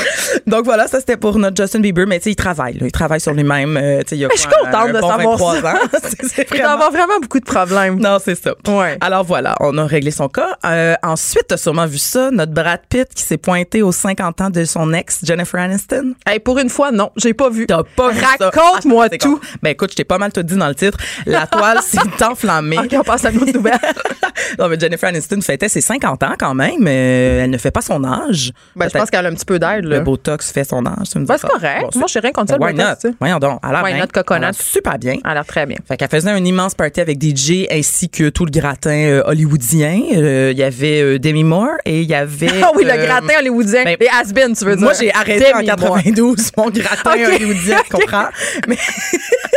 Donc voilà, ça c'était pour notre Justin Bieber, mais tu sais, il travaille, là, il travaille sur lui-même. euh, tu sais, il a Mais je suis contente un de bon savoir 23 ça. ans. C'est- c'est Il doit vraiment- avoir vraiment beaucoup de problèmes. Non, c'est ça. Ouais. Alors voilà, on a réglé son cas. Euh, ensuite, t'as sûrement vu ça, notre Brad Pitt qui s'est pointé aux 50 ans de son ex, Jennifer Aniston. Hey, pour une fois, non, j'ai pas vu. T'as pas vu? Raconte-moi tout. con. Ben écoute, je t'ai pas mal tout dit dans le titre. La toile s'est enflammée. OK, on passe à une autre nouvelle. Non, mais Jennifer Aniston fêtait ses 50 ans quand même. elle ne fait pas son âge. Ben, je pense qu'elle a un petit peu d'aide. le. Botox fait son âge. Ben, c'est correct. Bon, Moi, je sais rien contre ça, le Why not? Voyons donc. Elle a Why not coconut? Super bien. Elle a l'air très bien. Fait qu'elle faisait un immense party avec DJ ainsi que tout le gratin euh, hollywoodien. Euh, Il y y avait euh, Demi Moore et il y avait. Ah oui, le gratin hollywoodien. ben, Les has tu veux dire. Moi, j'ai arrêté en Demi Moore. 92 mon gratin hollywoodien, tu comprends? Mais.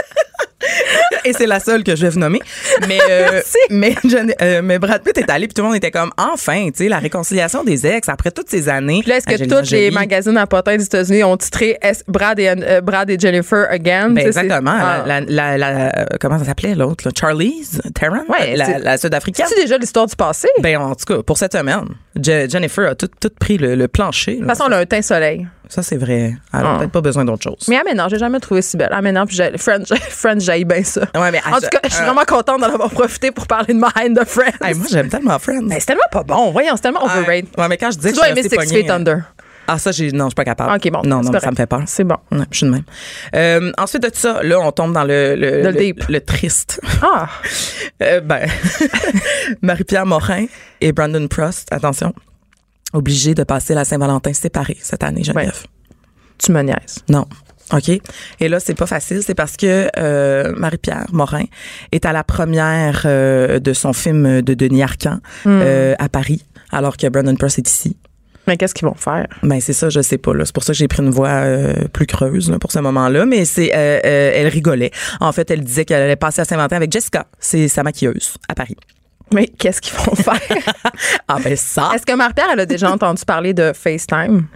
Et c'est la seule que je vais vous nommer. Mais, euh, mais, euh, mais Brad Pitt est allé, puis tout le monde était comme, enfin, tu sais, la réconciliation des ex après toutes ces années. Puis là, est-ce que tous les magazines à potins des États-Unis ont titré Est- Brad et, euh, Brad et Jennifer again? Ben exactement. Ah. La, la, la- la- comment ça s'appelait l'autre? Charlie's Theron? Ouais, la, Sud-Africaine? C'est déjà l'histoire du passé. De Ben, en tout cas, pour cette semaine, Je- Jennifer a tout, tout pris le, le plancher. là. toute façon, elle a un teint soleil. Ça, c'est vrai. Elle a Ah. peut-être pas besoin d'autre chose. Mais Aménard, j'ai jamais trouvé si belle. Aménard, puis j'ai- Friends, Friends, j'aille bien ça. Ouais, mais En tout cas, je suis vraiment contente d'en avoir profité pour parler de ma haine de Friends. Hey, moi, j'aime tellement Friends. Ben, c'est tellement pas bon. Voyons, c'est tellement overrated. Ouais, mais quand je dis Tu que dois aimer Six Feet euh, Under. Ah, ça, j'ai, non, je suis pas capable. Ok, bon, Non, non, correct. ça me fait peur. C'est bon. Ouais, je suis de même. Euh, ensuite de ça, là, on tombe dans le, le, deep. le triste. Ah, Euh, ben, Marie-Pierre Morin et Brandon Prost, attention. Obligés de passer la Saint-Valentin séparés cette année, Geneviève. Tu me niaises. Non. OK? Et là, c'est pas facile. C'est parce que euh, Marie-Pierre Morin est à la première euh, de son film de Denis Arcand euh, à Paris, alors que Brandon Press est ici. Mais qu'est-ce qu'ils vont faire? Ben c'est ça, je sais pas. C'est pour ça que j'ai pris une voix euh, plus creuse là, pour ce moment-là. Mais c'est, euh, euh, elle rigolait. En fait, elle disait qu'elle allait passer à Saint-Valentin avec Jessica, c'est sa maquilleuse à Paris. Mais qu'est-ce qu'ils vont faire? Ah ben ça, Est-ce que Marie-Pierre, elle a déjà entendu parler de FaceTime?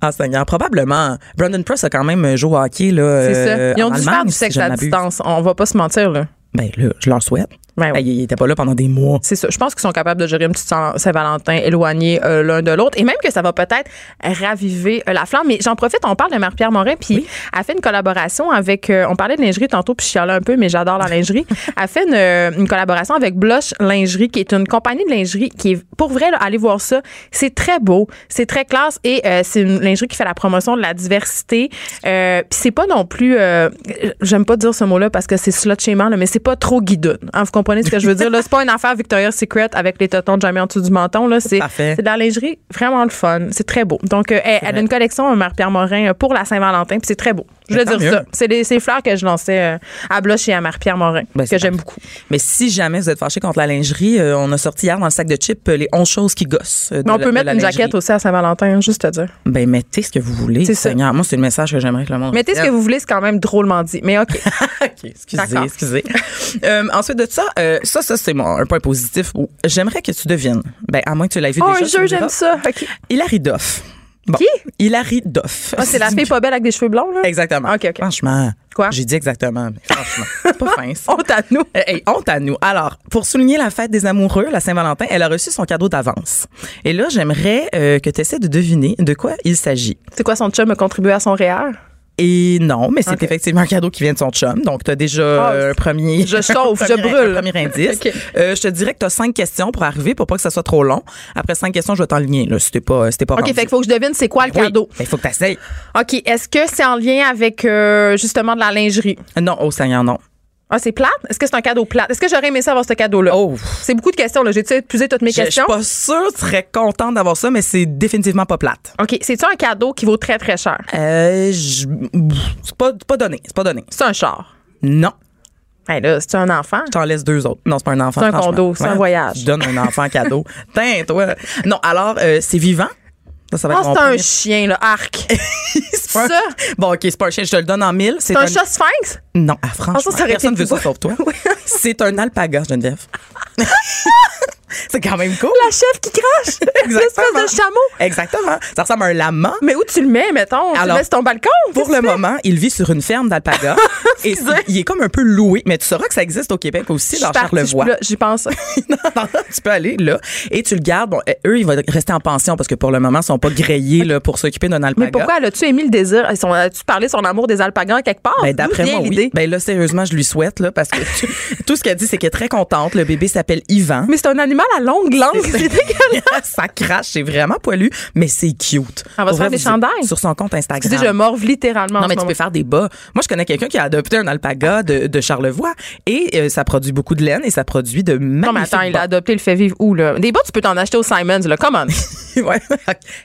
ah Seigneur, probablement. Brandon Press a quand même joué au hockey là. C'est euh, ça. Ils ont dû faire du sexe à distance. On va pas se mentir, là. Ben là, je leur souhaite. Ben oui. Pas là pendant des mois. C'est ça. Je pense qu'ils sont capables de gérer une petite Saint- Saint-Valentin éloignée euh, l'un de l'autre et même que ça va peut-être raviver euh, la flamme. Mais j'en profite, on parle de Marie-Pierre Morin, puis elle fait une collaboration avec, euh, on parlait de lingerie tantôt, puis je chialais un peu, mais j'adore la lingerie. elle fait une, euh, une collaboration avec Blush Lingerie, qui est une compagnie de lingerie qui est, pour vrai, là, allez voir ça. C'est très beau, c'est très classe et c'est une lingerie qui fait la promotion de la diversité. Puis c'est pas non plus, j'aime pas dire ce mot-là parce que c'est slut là, mais c'est pas trop guidoune. Hein, vous comprenez? Ce que je veux dire? Là, c'est pas une affaire Victoria's Secret avec les totons jamais en dessous du menton. Là, c'est, c'est de la lingerie vraiment le fun. C'est très beau. Donc, euh, elle, elle a une collection, euh, Marie-Pierre Morin, euh, pour la Saint-Valentin, puis c'est très beau. Je veux tant dire mieux. ça. C'est les, ces fleurs que je lançais euh, à Blush et à Marie-Pierre Morin, Ben, que j'aime beaucoup. Mais si jamais vous êtes fâché contre la lingerie, euh, on a sorti hier dans le sac de chips euh, les 11 choses qui gossent. Mais on la- peut mettre une lingerie. jaquette aussi à Saint-Valentin, hein, juste te dire. Ben mettez ce que vous voulez. Seigneur. Moi, c'est le message que j'aimerais que le monde. Mettez ce que vous voulez, c'est quand même drôlement dit. Mais OK. OK, excusez, excusez. Euh, ensuite de ça, euh, ça, ça c'est un point positif. J'aimerais que tu devines. Ben à moins que tu l'aies vu Oh, déjà. un jeu, j'aime ça. OK. Hilary Duff. Bon. Qui? Hilary Duff. Ah, c'est la fille pas belle avec des cheveux blonds, là? Exactement. OK, OK. Franchement. Quoi? J'ai dit exactement, mais franchement. c'est pas fin, ça. Honte à nous. Hey, honte à nous. Alors, pour souligner la fête des amoureux, la Saint-Valentin, elle a reçu son cadeau d'avance. Et là, j'aimerais euh, que tu essaies de deviner de quoi il s'agit. C'est quoi, son chum a contribué à son REER? Et non, mais c'est effectivement un cadeau qui vient de son chum. Donc, tu as déjà Ah, euh, un premier. je chauffe, je brûle. Un premier indice. Euh, je te dirais que tu as cinq questions pour arriver pour pas que ça soit trop long. Après cinq questions, je vais t'enligner. Là, si t'es pas, si pas OK, rendu. fait qu'il faut que je devine c'est quoi le Oui. cadeau. Il faut que tu essayes. OK, est-ce que c'est en lien avec euh, justement de la lingerie? Non, oh Seigneur, non. Ah, c'est plate? Est-ce que c'est un cadeau plate? Est-ce que j'aurais aimé ça avoir ce cadeau-là? Oh. C'est beaucoup de questions, là. J'ai-tu épuisé toutes mes Je je suis questions? pas sûre, serais contente d'avoir ça, mais c'est définitivement pas plate. OK, c'est-tu un cadeau qui vaut très, très cher? Euh, je- c'est pas, pas donné. C'est pas donné. C'est un char? Non. Hey, là, c'est un enfant? Je t'en laisse deux autres. Non, c'est pas un enfant. C'est un condo, c'est un voyage. Je donne un enfant cadeau. Tiens, toi. Non, alors, euh, c'est vivant? Ça, ça va être mon c'est un chien, là. Arc. C'est pas un- ça? Bon, OK, c'est pas un chien. Je te le donne en mille. C'est un chat sphinx? Non, ah, franchement, Ah, ça, ça personne été veut ça sauf toi. C'est un alpaga, Geneviève. c'est quand même cool. La chef qui crache? L'espèce de chameau? Exactement. Ça ressemble à un lama. Mais où tu le mets, mettons? tu Alors, le mets sur ton balcon? Pour le tu moment, il vit sur une ferme d'alpaga et il est comme un peu loué. Mais tu sauras que ça existe au Québec aussi, Je dans partie, Charlevoix. J'y pense. non, non, tu peux aller là et tu le gardes. Bon, euh, eux, ils vont rester en pension parce que pour le moment, ils sont pas grillés là, pour s'occuper d'un alpaga. Mais pourquoi as-tu émis le désir? As-tu parlé de son amour des alpagas quelque part? Ben, d'après moi, oui. Ben là, sérieusement, je lui souhaite là, parce que tu- tout ce qu'elle dit, c'est qu'elle est très contente. Le bébé s'appelle Yvan. Mais c'est un animal à longue langue. C'est dégueulasse. ça crache, c'est vraiment poilu, mais c'est cute. On va se faire des chandails. Sur son compte Instagram. Tu sais, je morve littéralement. Non, mais tu peux faire des bas. Moi, je connais quelqu'un qui a adopté un alpaga de, de Charlevoix et euh, ça produit beaucoup de laine et ça produit de magnifiques Non, mais attends, il a adopté le fait vivre où, là? Des bas, tu peux t'en acheter au Simons, là. Come on. ouais.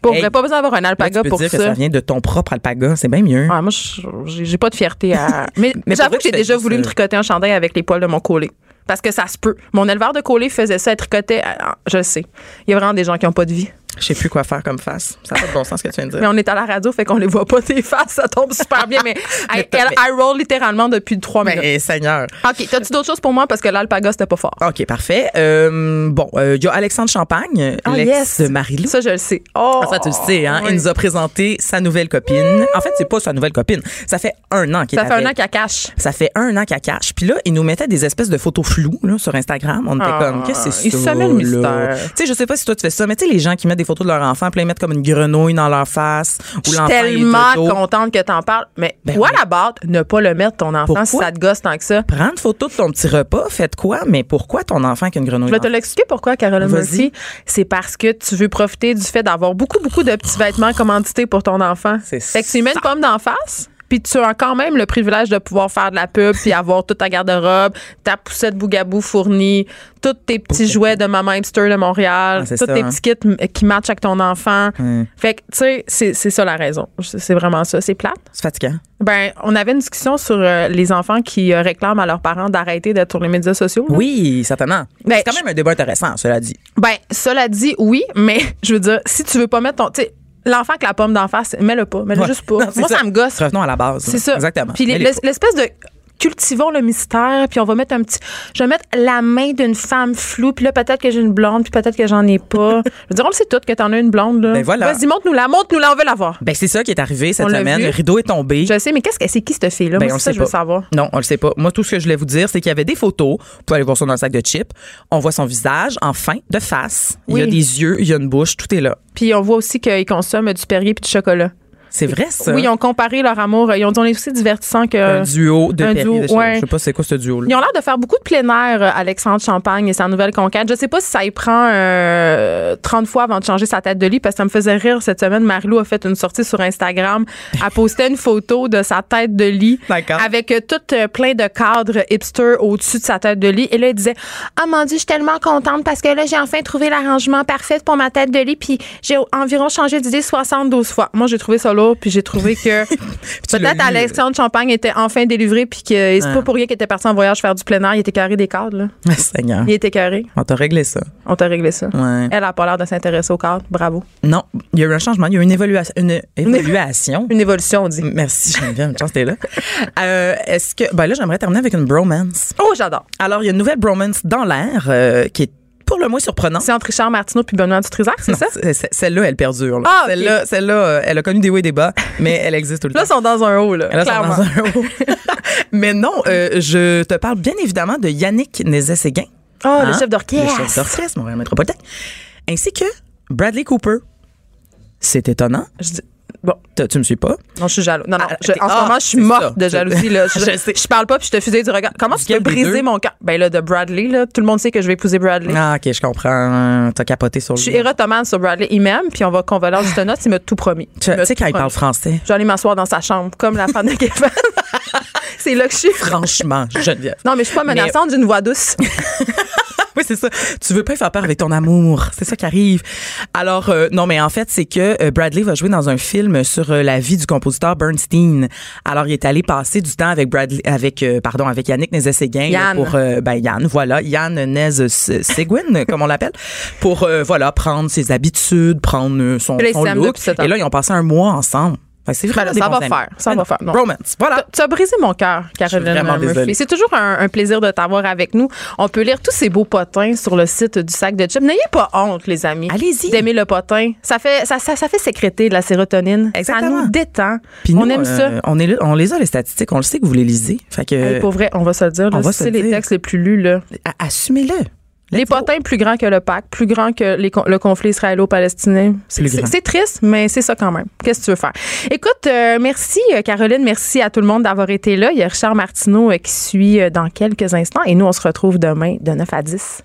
Pour Hey, vrai, pas besoin d'avoir un là, alpaga tu peux pour dire ça. que ça vient de ton propre alpaga. C'est bien mieux. Ah, moi, je- j'ai pas de fierté à. Mais, Mais j'avoue que j'ai déjà voulu me euh, tricoter un chandail avec les poils de mon collet. Parce que ça se peut. Mon éleveur de collet faisait ça, elle tricotait. ah, Je sais. Il y a vraiment des gens qui ont pas de vie. Je sais plus quoi faire comme face. Ça n'a pas de bon sens ce que tu viens de dire. Mais on est à la radio, fait qu'on les voit pas tes faces. Ça tombe super bien. Mais elle, elle, mais- elle roll littéralement depuis trois minutes. Mais Seigneur. OK. T'as-tu d'autres choses pour moi? Parce que l'alpaga, c'était pas fort. OK, parfait. Euh, bon, euh, il y a Alexandre Champagne, Ah, l'ex yes. de Marie-Lou. Ça, je le sais. Oh! Ah, ça, tu le sais, hein? oui. Il nous a présenté sa nouvelle copine. En fait, c'est pas sa nouvelle copine. Ça fait un an qu'il est Ça fait un an qu'elle cache. Ça fait un an qu'elle cache. Puis là, il nous mettait des espèces de photos floues là, sur Instagram. On était Ah, comme, qu'est-ce que c'est il ça? semait le mystère. Tu sais, je sais pas si toi tu fais ça, mais tu sais, les gens qui mettent des photos de leur enfant, puis ils mettent comme une grenouille dans leur face. Ou Je suis est tellement contente que t'en parles. Mais Ben à oui. ne pas le mettre, ton enfant, si ça te gosse tant que ça? Prendre photo de ton petit repas, faites quoi? Mais pourquoi ton enfant qui a une grenouille Je vais te l'expliquer pourquoi, Caroline. Murphy. C'est parce que tu veux profiter du fait d'avoir beaucoup, beaucoup de petits vêtements commandités pour ton enfant. C'est Fait que tu mets une pomme d'en face, puis tu as quand même le privilège de pouvoir faire de la pub puis avoir toute ta garde-robe, ta poussette bougabou fournie, tous tes petits jouets de Maman Hipster de Montréal, Ah, tous ça, tes hein. petits kits qui matchent avec ton enfant. Fait que, tu sais, c'est ça la raison. C'est c'est vraiment ça. C'est plate. C'est fatigant. Ben, on avait une discussion sur euh, les enfants qui euh, réclament à leurs parents d'arrêter d'être sur les médias sociaux. là. Oui, certainement. Ben, c'est quand même un débat intéressant, cela dit. Ben, cela dit, oui, mais je veux dire, si tu veux pas mettre ton. L'enfant avec la pomme d'en face, mets-le pas. Mets-le Ouais. juste pas. Non, Moi, ça. me gosse. Revenons à la base. C'est ça. Exactement. Puis l'espèce de cultivons le mystère, puis on va mettre un petit. Je vais mettre la main d'une femme floue, puis là, peut-être que j'ai une blonde, puis peut-être que j'en ai pas. je veux dire, on le sait tout que t'en as une blonde, là. Ben voilà. Vas-y, montre-nous-la, montre-nous-la, on veut la voir. Ben, c'est ça qui est arrivé cette On semaine. Le rideau est tombé. Je sais, mais qu'est-ce que c'est qui cette fille-là? Ben, Moi, on ça, sait je veux pas. savoir. Non, on le sait pas. Moi, tout ce que je voulais vous dire, c'est qu'il y avait des photos. Vous pouvez aller voir ça dans le sac de chips. On voit son visage, enfin, de face. Il y a des yeux, il y a une bouche, tout est là. Puis on voit aussi qu'ils consomment du Perrier puis du chocolat. C'est vrai, ça? Oui, ils ont comparé leur amour. Ils ont dit on est aussi divertissant que. un duo de un duo, ouais. Je sais pas c'est quoi ce duo-là? Ils ont l'air de faire beaucoup de plein air, euh, Alexandre Champagne et sa nouvelle conquête. Je sais pas si ça y prend euh, 30 fois avant de changer sa tête de lit, parce que ça me faisait rire cette semaine. Marilou a fait une sortie sur Instagram. Elle postait une photo de sa tête de lit avec euh, tout euh, plein de cadres hipster au-dessus de sa tête de lit. Et là, elle disait Ah mon Dieu, je suis tellement contente parce que là, j'ai enfin trouvé l'arrangement parfait pour ma tête de lit. Puis j'ai environ changé d'idée 72 fois. Moi, j'ai trouvé ça lourd, puis j'ai trouvé que peut-être. Alexandre Champagne était enfin délivré, puis que c'est Ah. pas pour rien qu'il était parti en voyage faire du plein air. Il était carré des cadres, là. Ah, Seigneur. Il était carré. On t'a réglé ça. On t'a réglé ça. Ouais. Elle a pas l'air de s'intéresser aux cadres. Bravo. Non, il y a eu un changement. Il y a eu une évaluation. Une évaluation. Une évolution, on dit. Merci Geneviève, une chance t'es là. Euh, Est-ce que ben là j'aimerais terminer avec une bromance. Oh, j'adore. Alors il y a une nouvelle bromance dans l'air euh, qui est pour le moins surprenante. C'est entre Richard Martineau puis Benoît Dutrisac, c'est ça? Celle-là, elle perdure. là. Ah. Celle-là, celle-là, euh, elle a connu des hauts et des bas, mais elle existe tout le Là, temps. sont dans un haut, là. Là, ils sont clairement. dans un haut. mais non, euh, je te parle bien évidemment de Yannick Nézet-Séguin. Oh, le Hein? chef d'orchestre. Le chef d'orchestre, Montréal Métropolitain. Ainsi que Bradley Cooper. C'est étonnant. Je dis- Bon, Tu me suis pas? non, je suis jaloux. Non, non. Ah, je- en ce ah, moment, je suis morte ça. de jalousie, là. Je, Je sais. je parle pas puis je te fusille du regard. Comment tu peux briser mon cœur? Ben là, de Bradley, là. Tout le monde sait que je vais épouser Bradley. Ah, ok, je comprends. T'as capoté sur le. Je suis érotomane sur Bradley. Il m'aime, puis on va convoler juste note. Il m'a tout promis. Tu sais, quand il parle français, Je vais aller m'asseoir dans sa chambre, comme la femme de Kevin. c'est là que je suis. franchement, Geneviève. Non, mais je suis pas menaçante, j'ai une voix douce. Oui, c'est ça. Tu veux pas faire peur avec ton amour. C'est ça qui arrive. Alors, euh, non, mais en fait, c'est que euh, Bradley va jouer dans un film sur euh, la vie du compositeur Bernstein. Alors, il est allé passer du temps avec Bradley, avec, euh, pardon, avec Yannick Nézet-Séguin. Yann. Pour, ben, Yann, voilà. Yann Nézet-Séguin, comme on l'appelle. Pour, euh, voilà, prendre ses habitudes, prendre son, son look. Et là, ils ont passé un mois ensemble. C'est Ben ça va amis. faire, ça Ben va non. faire, non. Romance. Voilà. Tu as brisé mon cœur, Caroline Murphy. C'est toujours un, un plaisir de t'avoir avec nous. On peut lire tous ces beaux potins sur le site du sac de chips. N'ayez pas honte, les amis. Allez-y. D'aimer le potin. Ça fait, ça, ça, ça fait sécréter de la sérotonine. Exactement. Ça nous détend. Puis on nous, aime euh, ça. On, est on les a, les statistiques. On le sait que vous les lisez. Fait que, Hey, pour vrai, on va se le dire. on là, va si se les dire. textes les plus lus. Là. assumez-le. Les potins plus grands que le pacte, plus grands que les le conflit israélo-palestinien. C'est triste, mais c'est ça quand même. Qu'est-ce que tu veux faire? Écoute, euh, merci euh, Caroline, merci à tout le monde d'avoir été là. Il y a Richard Martineau euh, qui suit euh, dans quelques instants et nous, on se retrouve demain de 9 à 10.